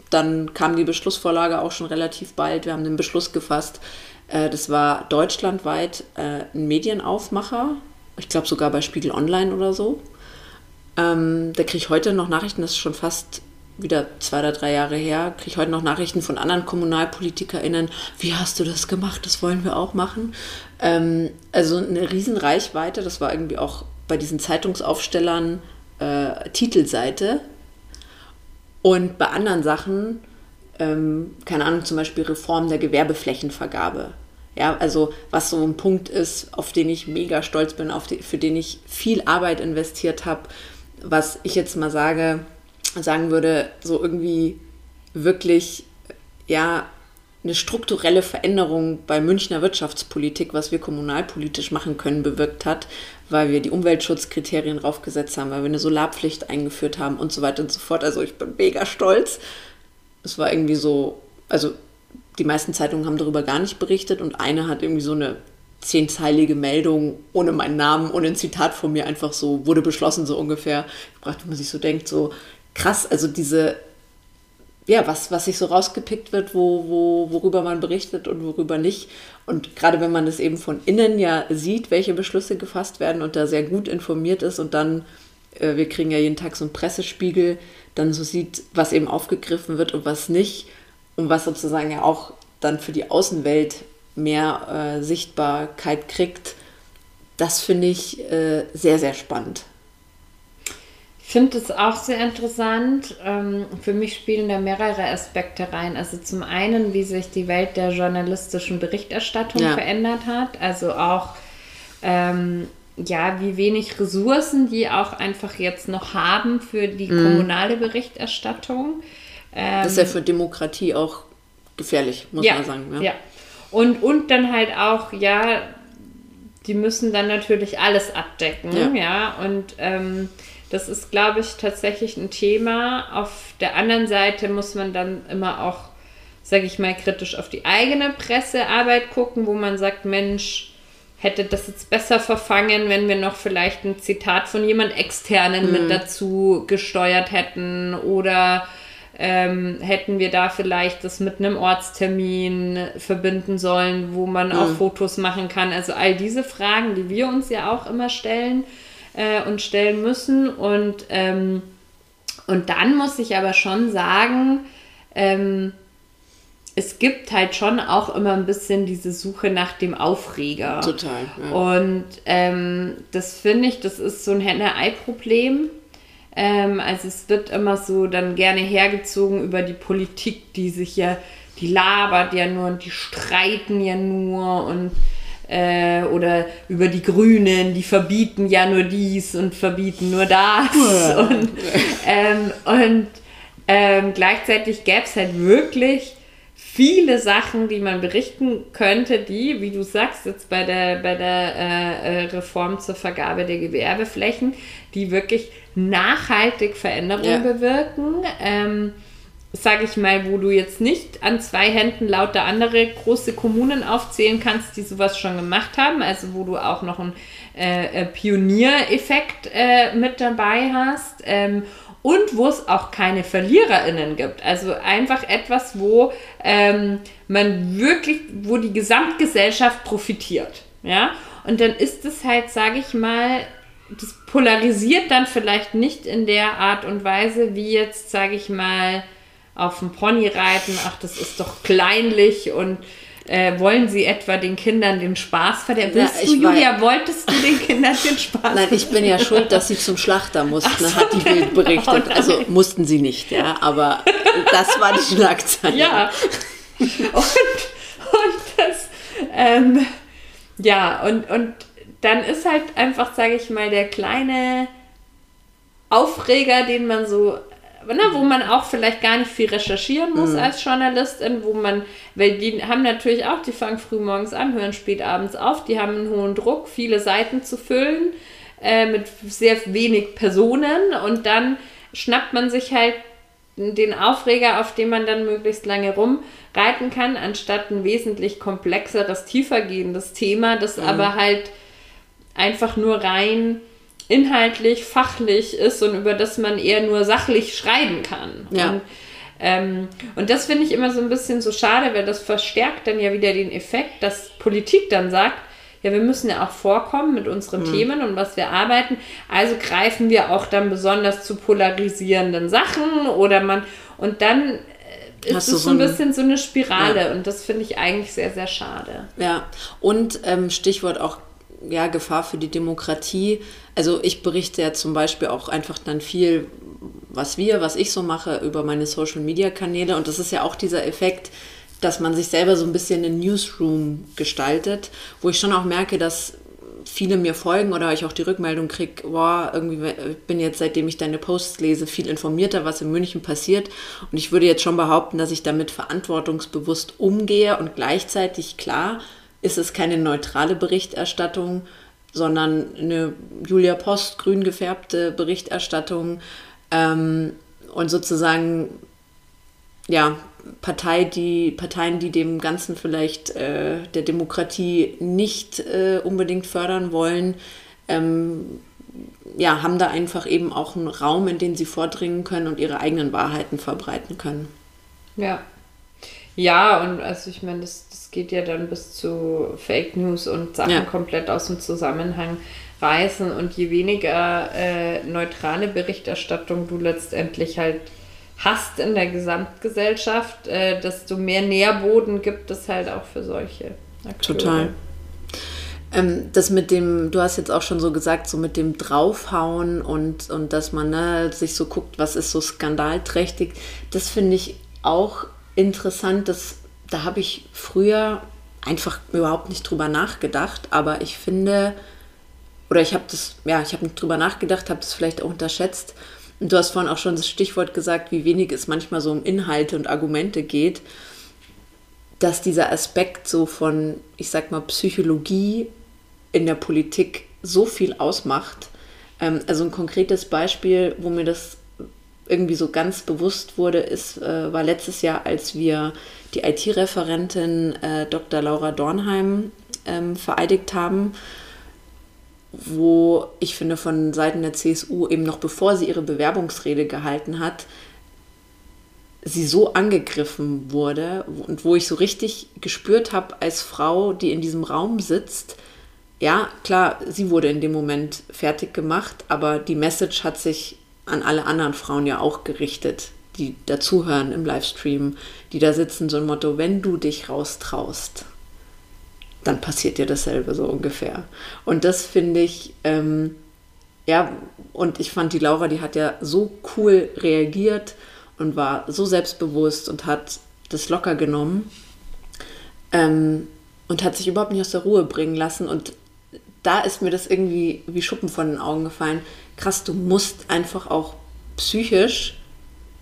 dann kam die Beschlussvorlage auch schon relativ bald. Wir haben den Beschluss gefasst. Äh, das war deutschlandweit äh, ein Medienaufmacher, ich glaube sogar bei Spiegel Online oder so. Ähm, da kriege ich heute noch Nachrichten, das ist schon fast wieder zwei oder drei Jahre her, kriege ich heute noch Nachrichten von anderen KommunalpolitikerInnen, wie hast du das gemacht, das wollen wir auch machen. Ähm, also eine riesen Reichweite, das war irgendwie auch bei diesen Zeitungsaufstellern äh, Titelseite. Und bei anderen Sachen, ähm, keine Ahnung, zum Beispiel Reform der Gewerbeflächenvergabe. Ja, also was so ein Punkt ist, auf den ich mega stolz bin, auf die, für den ich viel Arbeit investiert habe, was ich jetzt mal sage, sagen würde, so irgendwie wirklich, ja, eine strukturelle Veränderung bei Münchner Wirtschaftspolitik, was wir kommunalpolitisch machen können, bewirkt hat, weil wir die Umweltschutzkriterien draufgesetzt haben, weil wir eine Solarpflicht eingeführt haben und so weiter und so fort. Also ich bin mega stolz. Es war irgendwie so, also die meisten Zeitungen haben darüber gar nicht berichtet und eine hat irgendwie so eine zehnteilige Meldung ohne meinen Namen, ohne ein Zitat von mir einfach so, wurde beschlossen, so ungefähr gebracht, wo man sich so denkt, so krass, also diese, ja, was, was sich so rausgepickt wird, wo, wo, worüber man berichtet und worüber nicht. Und gerade wenn man das eben von innen ja sieht, welche Beschlüsse gefasst werden und da sehr gut informiert ist und dann, äh, wir kriegen ja jeden Tag so einen Pressespiegel, dann so sieht, was eben aufgegriffen wird und was nicht und was sozusagen ja auch dann für die Außenwelt mehr äh, Sichtbarkeit kriegt, das finde ich äh, sehr, sehr spannend. finde es auch sehr interessant. Ähm, für mich spielen da mehrere Aspekte rein. Also zum einen, wie sich die Welt der journalistischen Berichterstattung ja. verändert hat. Also auch, ähm, ja, wie wenig Ressourcen die auch einfach jetzt noch haben für die mhm. kommunale Berichterstattung. Ähm, das ist ja für Demokratie auch gefährlich, muss ja, man sagen. Ja. ja. Und, und dann halt auch, ja, die müssen dann natürlich alles abdecken. Ja. ja? Und ähm, das ist, glaube ich, tatsächlich ein Thema. Auf der anderen Seite muss man dann immer auch, sage ich mal, kritisch auf die eigene Pressearbeit gucken, wo man sagt, Mensch, hätte das jetzt besser verfangen, wenn wir noch vielleicht ein Zitat von jemand externen mhm. mit dazu gesteuert hätten oder ähm, hätten wir da vielleicht das mit einem Ortstermin verbinden sollen, wo man mhm. auch Fotos machen kann. Also all diese Fragen, die wir uns ja auch immer stellen äh, und stellen müssen. Und, ähm, und dann muss ich aber schon sagen, ähm, es gibt halt schon auch immer ein bisschen diese Suche nach dem Aufreger. Total. Ja. Und ähm, das finde ich, das ist so ein Henne-Ei-Problem. Ähm, also es wird immer so dann gerne hergezogen über die Politik, die sich ja, die labert ja nur und die streiten ja nur und äh, oder über die Grünen, die verbieten ja nur dies und verbieten nur das. Und, ähm, und ähm, gleichzeitig gäbe es halt wirklich viele Sachen, die man berichten könnte, die, wie du sagst, jetzt bei der, bei der äh, äh Reform zur Vergabe der Gewerbeflächen, die wirklich nachhaltig Veränderungen ja. bewirken. Ähm, sage ich mal, wo du jetzt nicht an zwei Händen lauter andere große Kommunen aufzählen kannst, die sowas schon gemacht haben, also wo du auch noch einen äh, äh, Pioniereffekt äh, mit dabei hast ähm, und wo es auch keine VerliererInnen gibt. Also einfach etwas, wo ähm, man wirklich, wo die Gesamtgesellschaft profitiert. Ja, und dann ist es halt, sage ich mal, das polarisiert dann vielleicht nicht in der Art und Weise, wie jetzt, sage ich mal, auf dem Pony reiten, ach, das ist doch kleinlich und äh, wollen sie etwa den Kindern den Spaß verderben? Ja, du, Julia, wolltest du den Kindern den Spaß Nein, ich bin ja schuld, dass sie zum Schlachter mussten, so, hat die Bild berichtet. Oh also mussten sie nicht, ja, aber das war die Schlagzeile. Ja. Und, und das, ähm, ja, und, und dann ist halt einfach, sage ich mal, der kleine Aufreger, den man so ne, wo man auch vielleicht gar nicht viel recherchieren muss mhm. als Journalistin, wo man, weil die haben natürlich auch, die fangen früh morgens an, hören spät abends auf, die haben einen hohen Druck, viele Seiten zu füllen äh, mit sehr wenig Personen und dann schnappt man sich halt den Aufreger, auf dem man dann möglichst lange rumreiten kann, anstatt ein wesentlich komplexeres, tiefergehendes Thema, das mhm. aber halt einfach nur rein inhaltlich, fachlich ist und über das man eher nur sachlich schreiben kann. Ja. Und, ähm, und das finde ich immer so ein bisschen so schade, weil das verstärkt dann ja wieder den Effekt, dass Politik dann sagt, ja, wir müssen ja auch vorkommen mit unseren mhm. Themen und was wir arbeiten. Also greifen wir auch dann besonders zu polarisierenden Sachen oder man, und dann äh, ist es so ein bisschen so eine Spirale ja. und das finde ich eigentlich sehr, sehr schade. Ja, und ähm, Stichwort auch ja, Gefahr für die Demokratie. Also ich berichte ja zum Beispiel auch einfach dann viel, was wir, was ich so mache über meine Social-Media-Kanäle. Und das ist ja auch dieser Effekt, dass man sich selber so ein bisschen einen Newsroom gestaltet, wo ich schon auch merke, dass viele mir folgen oder ich auch die Rückmeldung kriege, boah, irgendwie bin jetzt, seitdem ich deine Posts lese, viel informierter, was in München passiert. Und ich würde jetzt schon behaupten, dass ich damit verantwortungsbewusst umgehe und gleichzeitig klar ist es keine neutrale Berichterstattung, sondern eine Julia Post grün gefärbte Berichterstattung ähm, und sozusagen ja Partei, die Parteien, die dem Ganzen vielleicht äh, der Demokratie nicht äh, unbedingt fördern wollen, ähm, ja, haben da einfach eben auch einen Raum, in den sie vordringen können und ihre eigenen Wahrheiten verbreiten können. Ja. Ja, und also ich meine, das, geht ja dann bis zu Fake News und Sachen ja. komplett aus dem Zusammenhang reißen. Und je weniger äh, neutrale Berichterstattung du letztendlich halt hast in der Gesamtgesellschaft, äh, desto mehr Nährboden gibt es halt auch für solche Akteure. Total. Ähm, das mit dem, du hast jetzt auch schon so gesagt, so mit dem Draufhauen und, und dass man ne, sich so guckt, was ist so skandalträchtig, das finde ich auch interessant. Das, da habe ich früher einfach überhaupt nicht drüber nachgedacht, aber ich finde, oder ich habe das, ja, ich habe nicht drüber nachgedacht, habe das vielleicht auch unterschätzt. Und du hast vorhin auch schon das Stichwort gesagt, wie wenig es manchmal so um Inhalte und Argumente geht, dass dieser Aspekt so von, ich sag mal, Psychologie in der Politik so viel ausmacht. Ähm, also ein konkretes Beispiel, wo mir das irgendwie so ganz bewusst wurde, ist, äh, war letztes Jahr, als wir die IT-Referentin äh, Dr. Laura Dornheim ähm, vereidigt haben wo ich finde von Seiten der CSU eben noch bevor sie ihre Bewerbungsrede gehalten hat, sie so angegriffen wurde und wo ich so richtig gespürt habe als Frau, die in diesem Raum sitzt, ja, klar, sie wurde in dem Moment fertig gemacht, aber die Message hat sich an alle anderen Frauen ja auch gerichtet, die dazuhören im Livestream, die da sitzen, so ein Motto, wenn du dich raustraust, dann passiert dir dasselbe so ungefähr. Und das finde ich, ähm, ja, und ich fand die Laura, die hat ja so cool reagiert und war so selbstbewusst und hat das locker genommen ähm, und hat sich überhaupt nicht aus der Ruhe bringen lassen. Und da ist mir das irgendwie wie Schuppen von den Augen gefallen. Krass, du musst einfach auch psychisch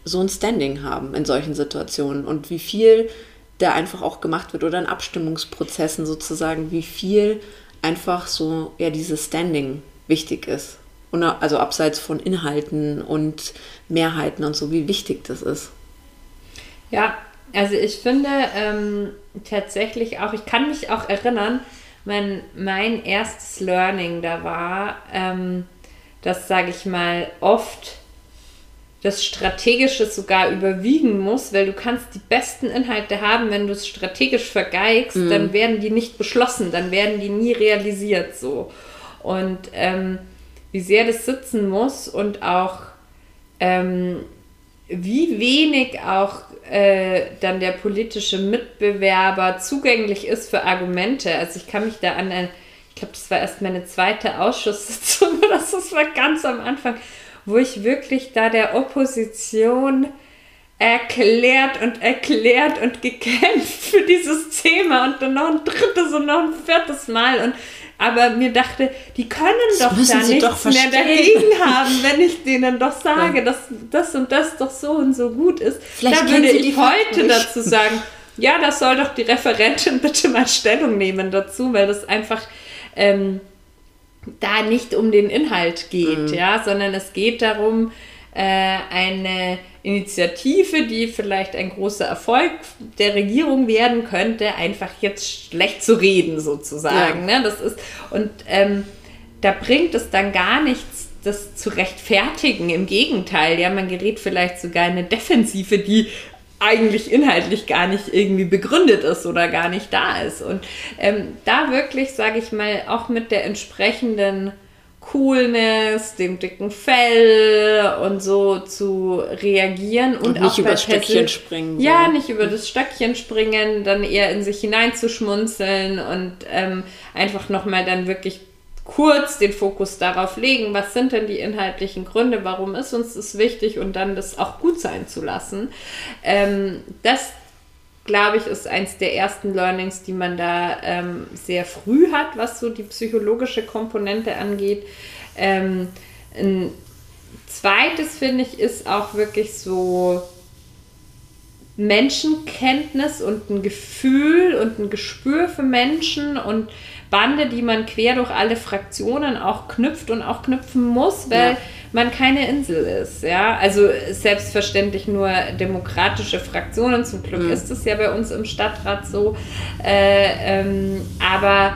so ein Standing haben in solchen Situationen. Und wie viel da einfach auch gemacht wird oder in Abstimmungsprozessen sozusagen, wie viel einfach so ja dieses Standing wichtig ist. Und also abseits von Inhalten und Mehrheiten und so, wie wichtig das ist. Ja, also ich finde ähm, tatsächlich auch, ich kann mich auch erinnern, mein, mein erstes Learning da war, ähm, dass, sage ich mal, oft das Strategische sogar überwiegen muss, weil du kannst die besten Inhalte haben, wenn du es strategisch vergeigst, mhm. dann werden die nicht beschlossen, dann werden die nie realisiert so. Und ähm, wie sehr das sitzen muss und auch ähm, wie wenig auch äh, dann der politische Mitbewerber zugänglich ist für Argumente. Also ich kann mich da an, ich glaube, das war erst meine zweite Ausschusssitzung oder das war ganz am Anfang wo ich wirklich da der Opposition erklärt und erklärt und gekämpft für dieses Thema und dann noch ein drittes und noch ein viertes Mal und aber mir dachte, die können das doch da nichts doch mehr dagegen haben, wenn ich denen doch sage, ja. dass das und das doch so und so gut ist. Vielleicht da würde ich heute dazu sagen, ja, das soll doch die Referentin bitte mal Stellung nehmen dazu, weil das einfach ähm, da nicht um den Inhalt geht, mhm. ja, sondern es geht darum, äh, eine Initiative, die vielleicht ein großer Erfolg der Regierung werden könnte, einfach jetzt schlecht zu reden sozusagen. Ja. Ne? Das ist und ähm, da bringt es dann gar nichts, das zu rechtfertigen. Im Gegenteil, ja, man gerät vielleicht sogar in eine Defensive, die eigentlich inhaltlich gar nicht irgendwie begründet ist oder gar nicht da ist. Und ähm, da wirklich, sage ich mal, auch mit der entsprechenden Coolness, dem dicken Fell und so zu reagieren und, und nicht über das Stöckchen springen. Ja, so. nicht über das Stöckchen springen, dann eher in sich hineinzuschmunzeln und ähm, einfach nochmal dann wirklich kurz den Fokus darauf legen, was sind denn die inhaltlichen Gründe, warum ist uns das wichtig und dann das auch gut sein zu lassen. Ähm, das, glaube ich, ist eins der ersten Learnings, die man da ähm, sehr früh hat, was so die psychologische Komponente angeht. Ähm, ein zweites, finde ich, ist auch wirklich so Menschenkenntnis und ein Gefühl und ein Gespür für Menschen und Bande, die man quer durch alle Fraktionen auch knüpft und auch knüpfen muss, weil ja. man keine Insel ist. Ja, also selbstverständlich nur demokratische Fraktionen. Zum Glück mhm. ist es ja bei uns im Stadtrat so. Äh, ähm, aber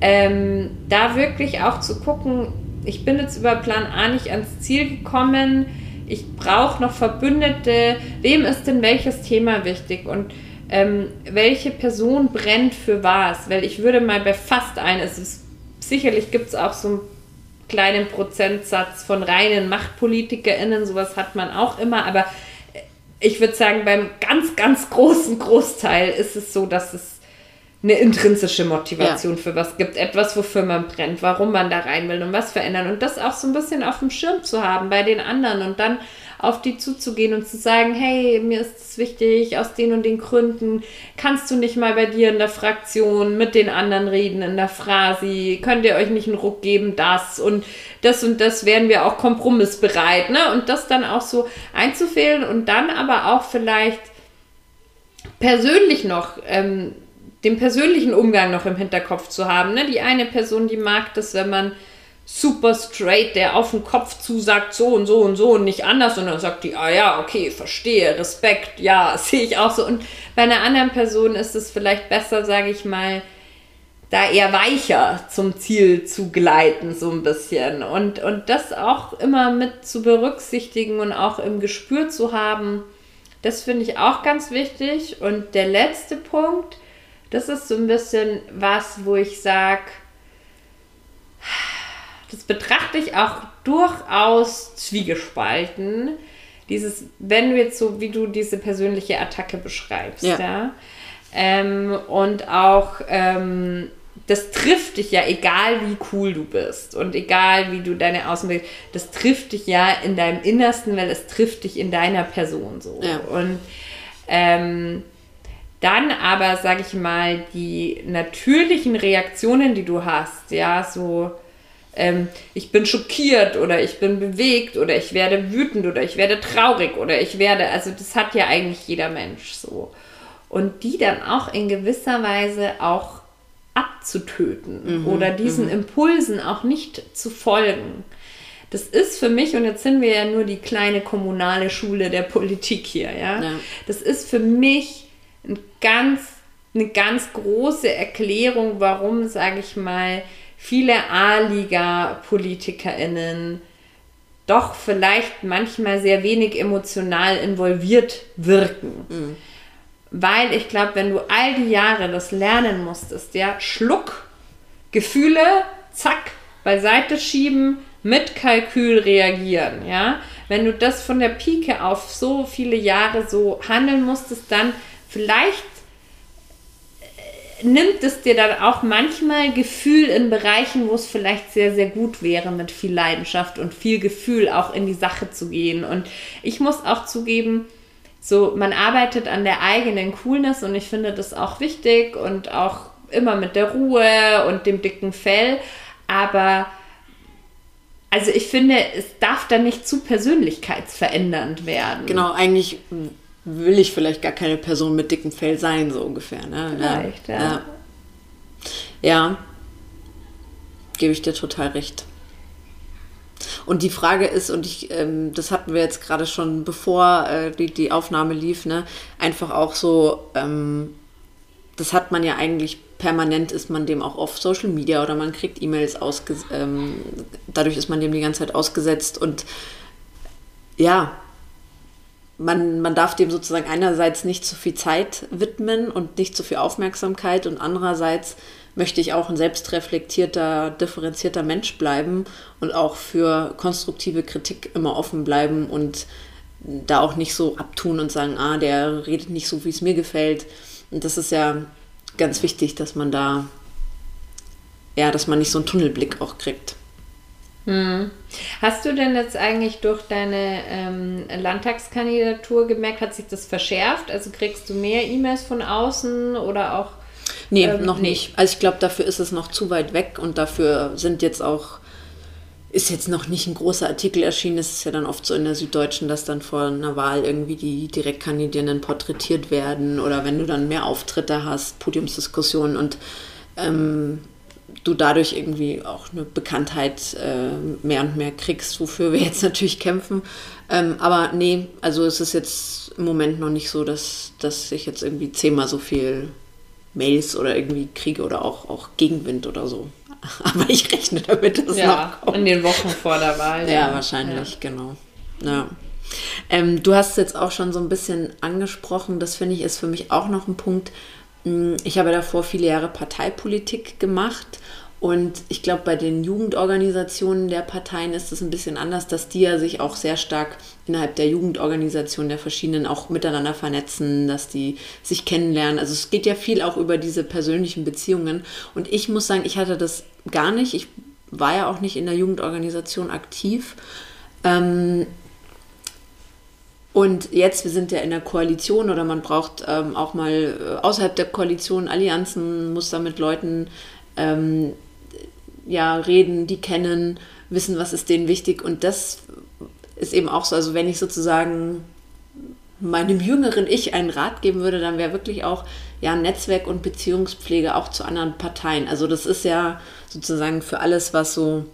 ähm, da wirklich auch zu gucken, ich bin jetzt über Plan A nicht ans Ziel gekommen. Ich brauche noch Verbündete. Wem ist denn welches Thema wichtig? Und ähm, welche Person brennt für was. Weil ich würde mal bei fast allen, es ist, sicherlich gibt es auch so einen kleinen Prozentsatz von reinen MachtpolitikerInnen, sowas hat man auch immer, aber ich würde sagen, beim ganz, ganz großen Großteil ist es so, dass es eine intrinsische Motivation ja. für was gibt, etwas, wofür man brennt, warum man da rein will und was verändern und das auch so ein bisschen auf dem Schirm zu haben bei den anderen und dann auf die zuzugehen und zu sagen, hey, mir ist es wichtig, aus den und den Gründen, kannst du nicht mal bei dir in der Fraktion mit den anderen reden, in der Phrasi, könnt ihr euch nicht einen Ruck geben, das und das und das wären wir auch kompromissbereit, ne? Und das dann auch so einzufehlen und dann aber auch vielleicht persönlich noch ähm, den persönlichen Umgang noch im Hinterkopf zu haben. Ne? Die eine Person, die mag das, wenn man super straight, der auf den Kopf zusagt, so und so und so und nicht anders. Und dann sagt die, ah ja, okay, verstehe, Respekt, ja, sehe ich auch so. Und bei einer anderen Person ist es vielleicht besser, sage ich mal, da eher weicher zum Ziel zu gleiten, so ein bisschen. Und, und das auch immer mit zu berücksichtigen und auch im Gespür zu haben, das finde ich auch ganz wichtig. Und der letzte Punkt, das ist so ein bisschen was, wo ich sage, das betrachte ich auch durchaus zwiegespalten. Dieses, wenn du jetzt so, wie du diese persönliche Attacke beschreibst, ja. ja? Ähm, und auch, ähm, das trifft dich ja, egal wie cool du bist und egal wie du deine Außenwelt, das trifft dich ja in deinem Innersten, weil es trifft dich in deiner Person so. Ja. Und ähm, dann aber, sag ich mal, die natürlichen Reaktionen, die du hast, ja, so, ähm, ich bin schockiert oder ich bin bewegt oder ich werde wütend oder ich werde traurig oder ich werde, also das hat ja eigentlich jeder Mensch so. Und die dann auch in gewisser Weise auch abzutöten mhm, oder diesen mhm. Impulsen auch nicht zu folgen. Das ist für mich, und jetzt sind wir ja nur die kleine kommunale Schule der Politik hier, ja. ja. Das ist für mich ganz, eine ganz große Erklärung, warum, sage ich mal, viele A-Liga-PolitikerInnen doch vielleicht manchmal sehr wenig emotional involviert wirken. Mhm. Weil ich glaube, wenn du all die Jahre das lernen musstest, ja, Schluck, Gefühle, zack, beiseite schieben, mit Kalkül reagieren, ja. Wenn du das von der Pike auf so viele Jahre so handeln musstest, dann vielleicht nimmt es dir dann auch manchmal Gefühl in Bereichen, wo es vielleicht sehr, sehr gut wäre, mit viel Leidenschaft und viel Gefühl auch in die Sache zu gehen. Und ich muss auch zugeben, so, man arbeitet an der eigenen Coolness und ich finde das auch wichtig und auch immer mit der Ruhe und dem dicken Fell. Aber also ich finde, es darf dann nicht zu persönlichkeitsverändernd werden. Genau, eigentlich will ich vielleicht gar keine Person mit dickem Fell sein, so ungefähr. Ne? Vielleicht, ja. Ja, ja. gebe ich dir total recht. Und die Frage ist, und ich, ähm, das hatten wir jetzt gerade schon, bevor äh, die, die Aufnahme lief, ne, einfach auch so, ähm, das hat man ja eigentlich permanent, ist man dem auch auf Social Media oder man kriegt E-Mails ausgesetzt, ähm, dadurch ist man dem die ganze Zeit ausgesetzt und ja, man, man darf dem sozusagen einerseits nicht zu viel Zeit widmen und nicht zu viel Aufmerksamkeit und andererseits möchte ich auch ein selbstreflektierter, differenzierter Mensch bleiben und auch für konstruktive Kritik immer offen bleiben und da auch nicht so abtun und sagen, ah, der redet nicht so, wie es mir gefällt. Und das ist ja ganz wichtig, dass man da, ja, dass man nicht so einen Tunnelblick auch kriegt. Hm. Hast du denn jetzt eigentlich durch deine ähm, Landtagskandidatur gemerkt, hat sich das verschärft? Also kriegst du mehr E-Mails von außen oder auch? Nee, ähm, noch nicht. Also ich glaube, dafür ist es noch zu weit weg und dafür sind jetzt auch, ist jetzt noch nicht ein großer Artikel erschienen. Es ist ja dann oft so in der Süddeutschen, dass dann vor einer Wahl irgendwie die Direktkandidierenden porträtiert werden oder wenn du dann mehr Auftritte hast, Podiumsdiskussionen und ähm, du dadurch irgendwie auch eine Bekanntheit äh, mehr und mehr kriegst, wofür wir jetzt natürlich kämpfen. Ähm, aber nee, also es ist jetzt im Moment noch nicht so, dass, dass ich jetzt irgendwie zehnmal so viel Mails oder irgendwie kriege oder auch, auch Gegenwind oder so. Aber ich rechne damit, dass ja, noch kommt. in den Wochen vor der Wahl. Ja, ja. wahrscheinlich, ja. genau. Ja. Ähm, du hast es jetzt auch schon so ein bisschen angesprochen, das finde ich ist für mich auch noch ein Punkt. Hm, ich habe davor viele Jahre Parteipolitik gemacht Und ich glaube, bei den Jugendorganisationen der Parteien ist es ein bisschen anders, dass die ja sich auch sehr stark innerhalb der Jugendorganisation der verschiedenen auch miteinander vernetzen, dass die sich kennenlernen. Also es geht ja viel auch über diese persönlichen Beziehungen. Und ich muss sagen, ich hatte das gar nicht. Ich war ja auch nicht in der Jugendorganisation aktiv. Ähm, und jetzt, wir sind ja in der Koalition oder man braucht ähm, auch mal äh, außerhalb der Koalition Allianzen, muss da mit Leuten ähm, ja, reden, die kennen, wissen, was ist denen wichtig. Und das ist eben auch so, also wenn ich sozusagen meinem jüngeren Ich einen Rat geben würde, dann wäre wirklich auch ja Netzwerk und Beziehungspflege auch zu anderen Parteien. Also das ist ja sozusagen für alles, was so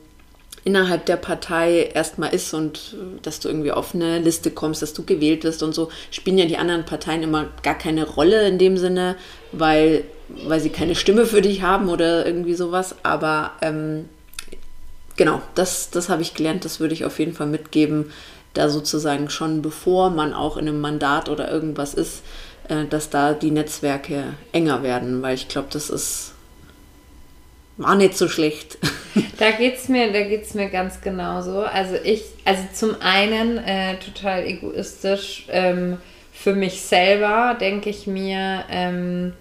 innerhalb der Partei erstmal ist und äh, dass du irgendwie auf eine Liste kommst, dass du gewählt wirst und so, spielen ja die anderen Parteien immer gar keine Rolle in dem Sinne, weil, weil sie keine Stimme für dich haben oder irgendwie sowas. Aber ähm, genau, das, das habe ich gelernt, das würde ich auf jeden Fall mitgeben, da sozusagen schon bevor man auch in einem Mandat oder irgendwas ist, äh, dass da die Netzwerke enger werden, weil ich glaube, das ist war nicht so schlecht. Da geht's mir, da geht's mir ganz genauso. Also ich, also zum einen äh, total egoistisch ähm, für mich selber denke ich mir, ähm,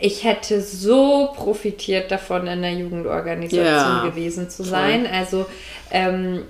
ich hätte so profitiert davon, in der Jugendorganisation ja, gewesen zu sein. Also ähm,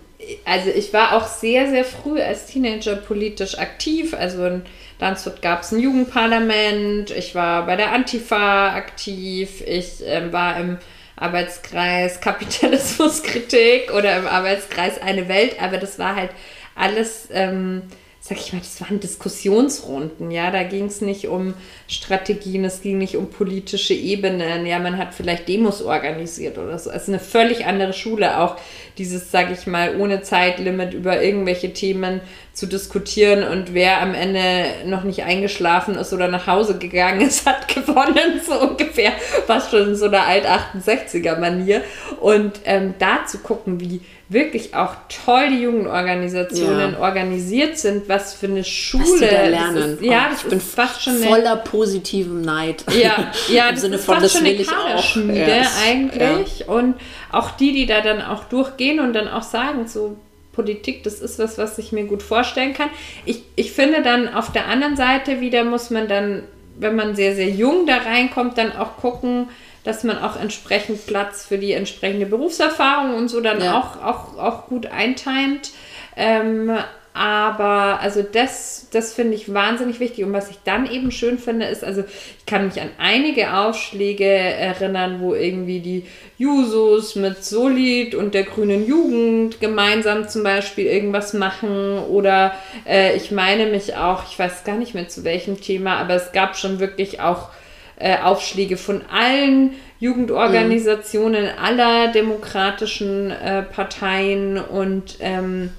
also ich war auch sehr, sehr früh als Teenager politisch aktiv. Also in Landshut gab es ein Jugendparlament, ich war bei der Antifa aktiv, ich äh, war im Arbeitskreis Kapitalismuskritik oder im Arbeitskreis Eine Welt, aber das war halt alles... Ähm, sag ich mal, das waren Diskussionsrunden, ja, da ging es nicht um Strategien, es ging nicht um politische Ebenen, ja, man hat vielleicht Demos organisiert oder so. Ist eine völlig andere Schule, auch dieses, sag ich mal, ohne Zeitlimit über irgendwelche Themen zu diskutieren und wer am Ende noch nicht eingeschlafen ist oder nach Hause gegangen ist, hat gewonnen, so ungefähr, was schon in so einer Alt-68er-Manier. Und ähm, da zu gucken, wie wirklich auch toll die Jugendorganisationen ja. organisiert sind, was für eine Schule. Was die da lernen. Ist, ja, oh, das ich bin fast schon voller eine, positivem Neid. Ja, ja Im das Sinne ist von, fast das schon eine ich auch. Ja, eigentlich. Ja. Und auch die, die da dann auch durchgehen und dann auch sagen, so Politik, das ist was, was ich mir gut vorstellen kann. Ich, ich finde dann auf der anderen Seite wieder muss man dann, wenn man sehr, sehr jung da reinkommt, dann auch gucken, dass man auch entsprechend Platz für die entsprechende Berufserfahrung und so dann ja. auch, auch, auch gut eintimet. Ähm, aber also das, das finde ich wahnsinnig wichtig. Und was ich dann eben schön finde, ist, also ich kann mich an einige Aufschläge erinnern, wo irgendwie die Jusos mit Solid und der grünen Jugend gemeinsam zum Beispiel irgendwas machen. Oder äh, ich meine mich auch, ich weiß gar nicht mehr zu welchem Thema, aber es gab schon wirklich auch äh, Aufschläge von allen Jugendorganisationen mhm. aller demokratischen äh, Parteien und ähm,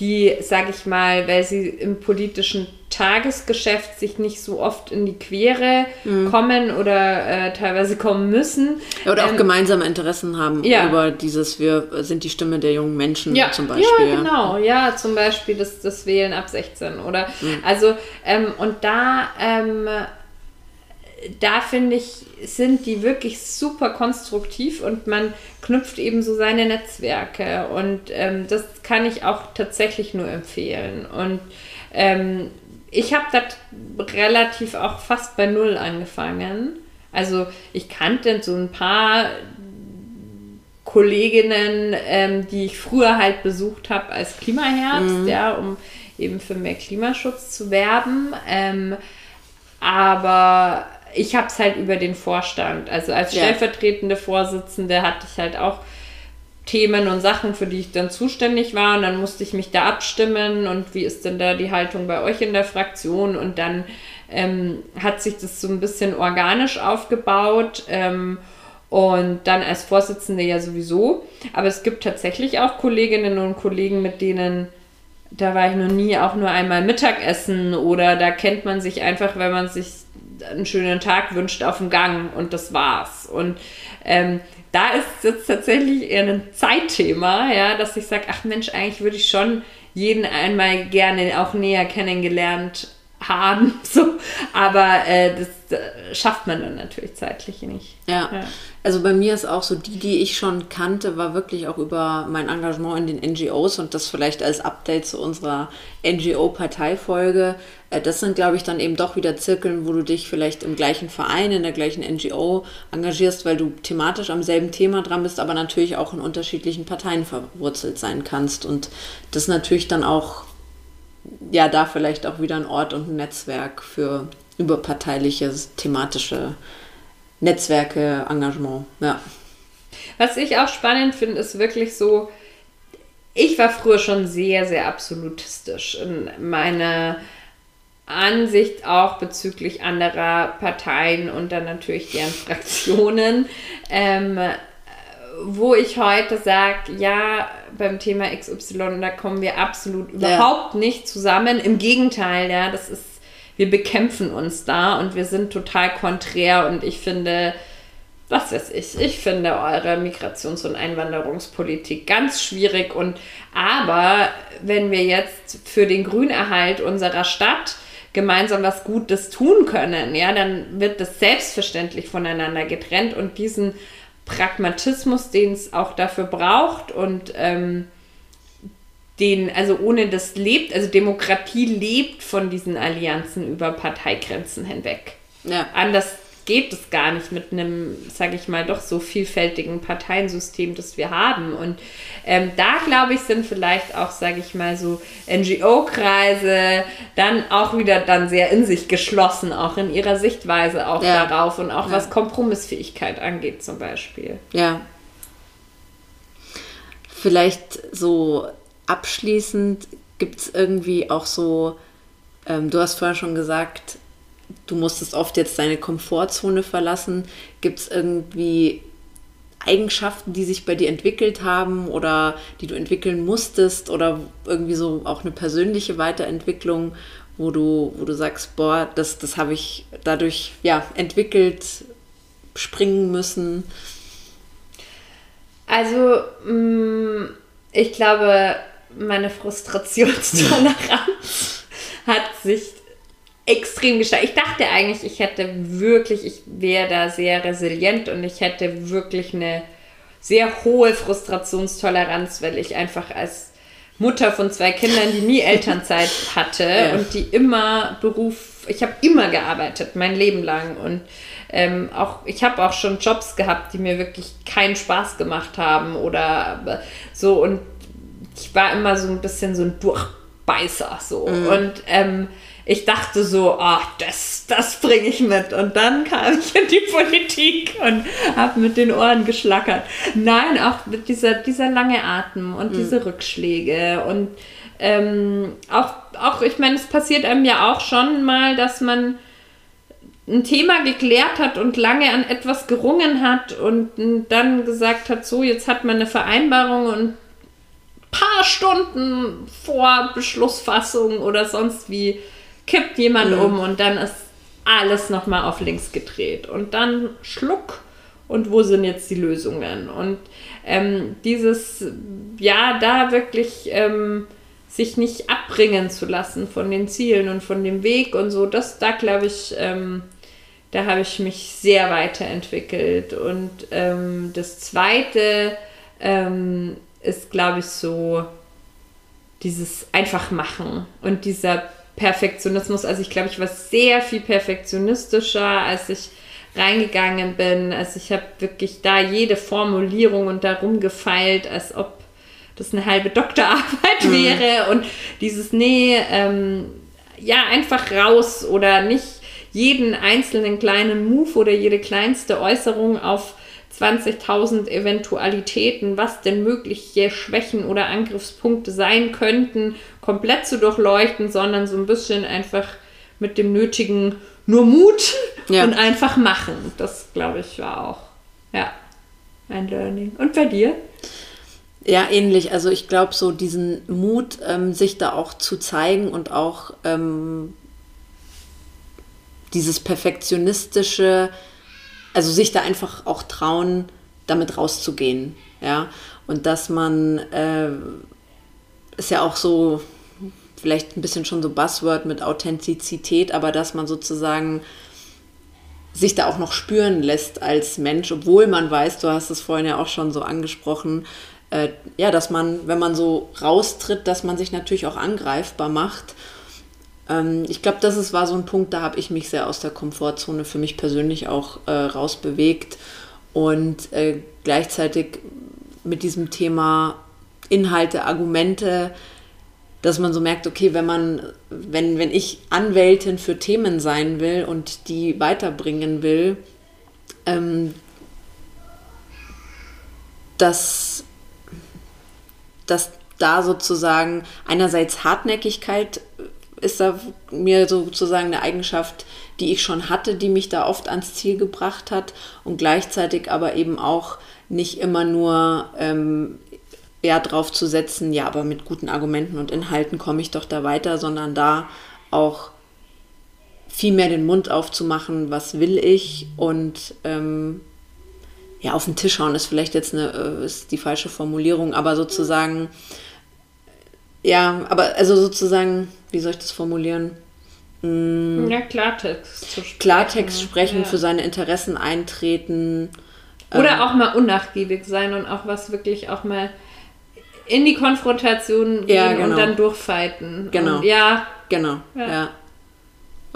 die, sage ich mal, weil sie im politischen Tagesgeschäft sich nicht so oft in die Quere mhm. kommen oder äh, teilweise kommen müssen. Oder auch ähm, gemeinsame Interessen haben ja. über dieses, wir sind die Stimme der jungen Menschen ja. zum Beispiel. Ja, genau, ja, zum Beispiel das, das Wählen ab 16 oder mhm. also ähm, und da ähm, da finde ich, sind die wirklich super konstruktiv und man knüpft eben so seine Netzwerke. Und ähm, das kann ich auch tatsächlich nur empfehlen. Und ähm, ich habe das relativ auch fast bei Null angefangen. Also ich kannte so ein paar Kolleginnen, ähm, die ich früher halt besucht habe als Klimaherbst, mhm. ja, um eben für mehr Klimaschutz zu werben. Ähm, aber ich habe es halt über den Vorstand. Also als ja. stellvertretende Vorsitzende hatte ich halt auch Themen und Sachen, für die ich dann zuständig war. Und dann musste ich mich da abstimmen und wie ist denn da die Haltung bei euch in der Fraktion? Und dann ähm, hat sich das so ein bisschen organisch aufgebaut. Ähm, und dann als Vorsitzende ja sowieso. Aber es gibt tatsächlich auch Kolleginnen und Kollegen, mit denen da war ich noch nie auch nur einmal Mittagessen oder da kennt man sich einfach, wenn man sich einen schönen Tag wünscht auf dem Gang und das war's. Und ähm, da ist es jetzt tatsächlich eher ein Zeitthema, ja, dass ich sage, ach Mensch, eigentlich würde ich schon jeden einmal gerne auch näher kennengelernt haben. So. Aber äh, das äh, schafft man dann natürlich zeitlich nicht. Ja. ja. Also bei mir ist auch so, die, die ich schon kannte, war wirklich auch über mein Engagement in den NGOs und das vielleicht als Update zu unserer NGO-Parteifolge. Äh, das sind, glaube ich, dann eben doch wieder Zirkeln, wo du dich vielleicht im gleichen Verein, in der gleichen NGO engagierst, weil du thematisch am selben Thema dran bist, aber natürlich auch in unterschiedlichen Parteien verwurzelt sein kannst. Und das natürlich dann auch ja, da vielleicht auch wieder ein Ort und ein Netzwerk für überparteiliche, thematische Netzwerke, Engagement. Ja. Was ich auch spannend finde, ist wirklich so, ich war früher schon sehr, sehr absolutistisch in meiner Ansicht auch bezüglich anderer Parteien und dann natürlich deren Fraktionen. Ähm, wo ich heute sage, ja, beim Thema XY, da kommen wir absolut überhaupt ja. nicht zusammen. Im Gegenteil, ja, das ist, wir bekämpfen uns da und wir sind total konträr und ich finde, was weiß ich, ich finde eure Migrations- und Einwanderungspolitik ganz schwierig und aber wenn wir jetzt für den Grünerhalt unserer Stadt gemeinsam was Gutes tun können, ja, dann wird das selbstverständlich voneinander getrennt und diesen Pragmatismus, den es auch dafür braucht und ähm, den, also ohne das lebt, also Demokratie lebt von diesen Allianzen über Parteigrenzen hinweg. Ja. Anders geht es gar nicht mit einem, sage ich mal, doch so vielfältigen Parteiensystem, das wir haben. Und ähm, da, glaube ich, sind vielleicht auch, sage ich mal, so NGO-Kreise dann auch wieder dann sehr in sich geschlossen, auch in ihrer Sichtweise auch ja. darauf und auch ja. was Kompromissfähigkeit angeht zum Beispiel. Ja. Vielleicht so abschließend gibt es irgendwie auch so, ähm, du hast vorher schon gesagt, du musstest oft jetzt deine Komfortzone verlassen. Gibt es irgendwie Eigenschaften, die sich bei dir entwickelt haben oder die du entwickeln musstest oder irgendwie so auch eine persönliche Weiterentwicklung, wo du, wo du sagst, boah, das, das habe ich dadurch ja, entwickelt, springen müssen? Also, mm, ich glaube, meine Frustrationstoleranz hat sich extrem gesteigert. Ich dachte eigentlich, ich hätte wirklich, ich wäre da sehr resilient und ich hätte wirklich eine sehr hohe Frustrationstoleranz, weil ich einfach als Mutter von zwei Kindern, die nie Elternzeit hatte ja. und die immer Beruf, ich habe immer gearbeitet, mein Leben lang und ähm, auch ich habe auch schon Jobs gehabt, die mir wirklich keinen Spaß gemacht haben oder so und ich war immer so ein bisschen so ein Durchbeißer so mhm. und ähm, ich dachte so, ach, das, das bringe ich mit. Und dann kam ich in die Politik und habe mit den Ohren geschlackert. Nein, auch mit dieser, dieser lange Atem und mhm. diese Rückschläge und ähm, auch, auch, ich meine, es passiert einem ja auch schon mal, dass man ein Thema geklärt hat und lange an etwas gerungen hat und dann gesagt hat, so, jetzt hat man eine Vereinbarung und paar Stunden vor Beschlussfassung oder sonst wie kippt jemand mhm. um und dann ist alles nochmal auf links gedreht. Und dann Schluck und wo sind jetzt die Lösungen? Und ähm, dieses, ja, da wirklich ähm, sich nicht abbringen zu lassen von den Zielen und von dem Weg und so, das, da glaube ich, ähm, da habe ich mich sehr weiterentwickelt. Und ähm, das Zweite ähm, ist, glaube ich, so dieses einfach machen und dieser Perfektionismus. Also ich glaube, ich war sehr viel perfektionistischer, als ich reingegangen bin. Also ich habe wirklich da jede Formulierung und darum gefeilt, als ob das eine halbe Doktorarbeit mhm. wäre. Und dieses, nee, ähm, ja, einfach raus oder nicht jeden einzelnen kleinen Move oder jede kleinste Äußerung auf 20.000 Eventualitäten, was denn mögliche Schwächen oder Angriffspunkte sein könnten, komplett zu durchleuchten, sondern so ein bisschen einfach mit dem nötigen nur Mut ja. und einfach machen. Das, glaube ich, war auch ja, ein Learning. Und bei dir? Ja, ähnlich. Also ich glaube, so diesen Mut, ähm, sich da auch zu zeigen und auch ähm, dieses perfektionistische, also sich da einfach auch trauen, damit rauszugehen. Ja, und dass man äh, ist ja auch so vielleicht ein bisschen schon so Buzzword mit Authentizität, aber dass man sozusagen sich da auch noch spüren lässt als Mensch, obwohl man weiß, du hast es vorhin ja auch schon so angesprochen, äh, ja, dass man, wenn man so raustritt, dass man sich natürlich auch angreifbar macht. Ähm, ich glaube, das ist, war so ein Punkt, da habe ich mich sehr aus der Komfortzone für mich persönlich auch äh, rausbewegt und äh, gleichzeitig mit diesem Thema Inhalte, Argumente, dass man so merkt, okay, wenn man, wenn, wenn ich Anwältin für Themen sein will und die weiterbringen will, ähm, dass, dass da sozusagen einerseits Hartnäckigkeit ist da mir sozusagen eine Eigenschaft, die ich schon hatte, die mich da oft ans Ziel gebracht hat und gleichzeitig aber eben auch nicht immer nur ähm, Wert drauf zu setzen, ja, aber mit guten Argumenten und Inhalten komme ich doch da weiter, sondern da auch viel mehr den Mund aufzumachen, was will ich und ähm, ja, auf den Tisch hauen ist vielleicht jetzt eine, äh, ist die falsche Formulierung, aber sozusagen, ja, aber also sozusagen, wie soll ich das formulieren? Hm, ja, Klartext zu sprechen. Klartext sprechen, ja. für seine Interessen eintreten. Oder ähm, auch mal unnachgiebig sein und auch was wirklich auch mal in die Konfrontation gehen ja, genau. und dann durchfighten. Genau. Und ja. Genau. Ja. ja.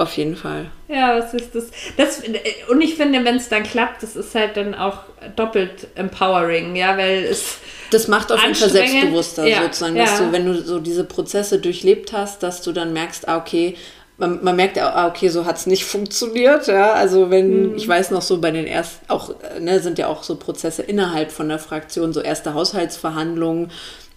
Auf jeden Fall. Ja, was ist das? das und ich finde, wenn es dann klappt, das ist halt dann auch doppelt empowering, ja, weil es. Das macht auf jeden Fall selbstbewusster ja, sozusagen, dass ja. du, wenn du so diese Prozesse durchlebt hast, dass du dann merkst, ah, okay, man, man merkt ja, ah, okay, so hat es nicht funktioniert. Ja? Also wenn, mhm. ich weiß noch so bei den ersten, auch, ne, sind ja auch so Prozesse innerhalb von der Fraktion, so erste Haushaltsverhandlungen,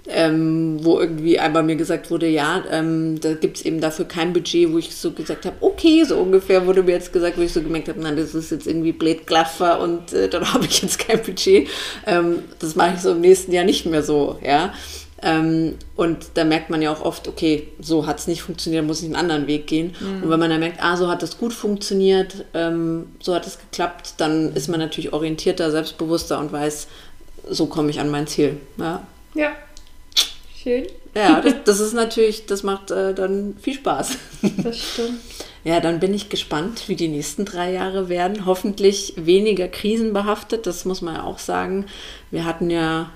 ähm, wo irgendwie einmal mir gesagt wurde, ja, ähm, da gibt es eben dafür kein Budget, wo ich so gesagt habe, okay, so ungefähr wurde mir jetzt gesagt, wo ich so gemerkt habe, nein, das ist jetzt irgendwie blöd Klaffer und äh, dann habe ich jetzt kein Budget. Ähm, das mache ich so im nächsten Jahr nicht mehr so, ja. Ähm, und da merkt man ja auch oft, okay, so hat es nicht funktioniert, muss ich einen anderen Weg gehen. Mhm. Und wenn man dann merkt, ah, so hat es gut funktioniert, ähm, so hat es geklappt, dann ist man natürlich orientierter, selbstbewusster und weiß, so komme ich an mein Ziel. Ja. ja. Schön. Ja, das, das ist natürlich, das macht äh, dann viel Spaß. Das stimmt. Ja, dann bin ich gespannt, wie die nächsten drei Jahre werden. Hoffentlich weniger krisenbehaftet, das muss man ja auch sagen. Wir hatten ja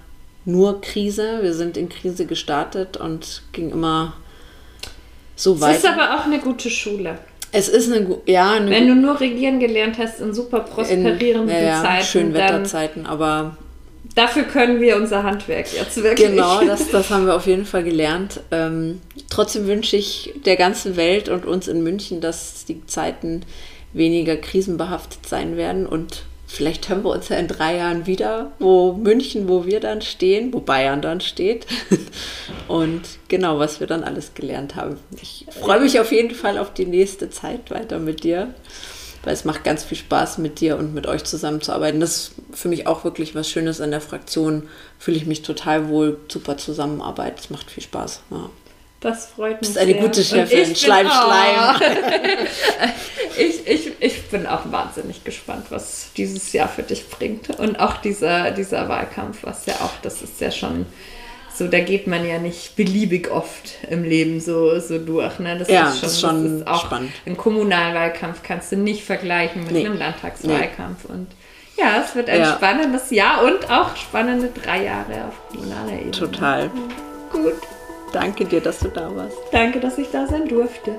nur Krise. Wir sind in Krise gestartet und ging immer so weiter. Es ist aber auch eine gute Schule. Es ist eine, ja, eine Wenn du nur regieren gelernt hast in super prosperierenden in, ja, Zeiten. Schönen Wetterzeiten, aber. Dafür können wir unser Handwerk jetzt wirklich. Genau, das, das haben wir auf jeden Fall gelernt. Ähm, trotzdem wünsche ich der ganzen Welt und uns in München, dass die Zeiten weniger krisenbehaftet sein werden und Vielleicht hören wir uns ja in drei Jahren wieder, wo München, wo wir dann stehen, wo Bayern dann steht. Und genau, was wir dann alles gelernt haben. Ich freue mich auf jeden Fall auf die nächste Zeit weiter mit dir, weil es macht ganz viel Spaß, mit dir und mit euch zusammenzuarbeiten. Das ist für mich auch wirklich was Schönes in der Fraktion. Fühle ich mich total wohl, super Zusammenarbeit. Es macht viel Spaß. Ja. Das freut mich. Du bist eine sehr. gute Chefin. Schleim, Schleim. ich, ich, ich bin auch wahnsinnig gespannt, was dieses Jahr für dich bringt. Und auch dieser, dieser Wahlkampf, was ja auch, das ist ja schon so, da geht man ja nicht beliebig oft im Leben so, so durch. Ne? Das ja, ist schon, ist schon das ist auch spannend. Ein Kommunalwahlkampf kannst du nicht vergleichen mit nee. einem Landtagswahlkampf. Nee. Und ja, es wird ein ja. spannendes Jahr und auch spannende drei Jahre auf kommunaler Ebene. Total. Gut. Danke dir, dass du da warst. Danke, dass ich da sein durfte.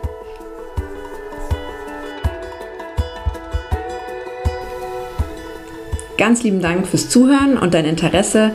Ganz lieben Dank fürs Zuhören und dein Interesse.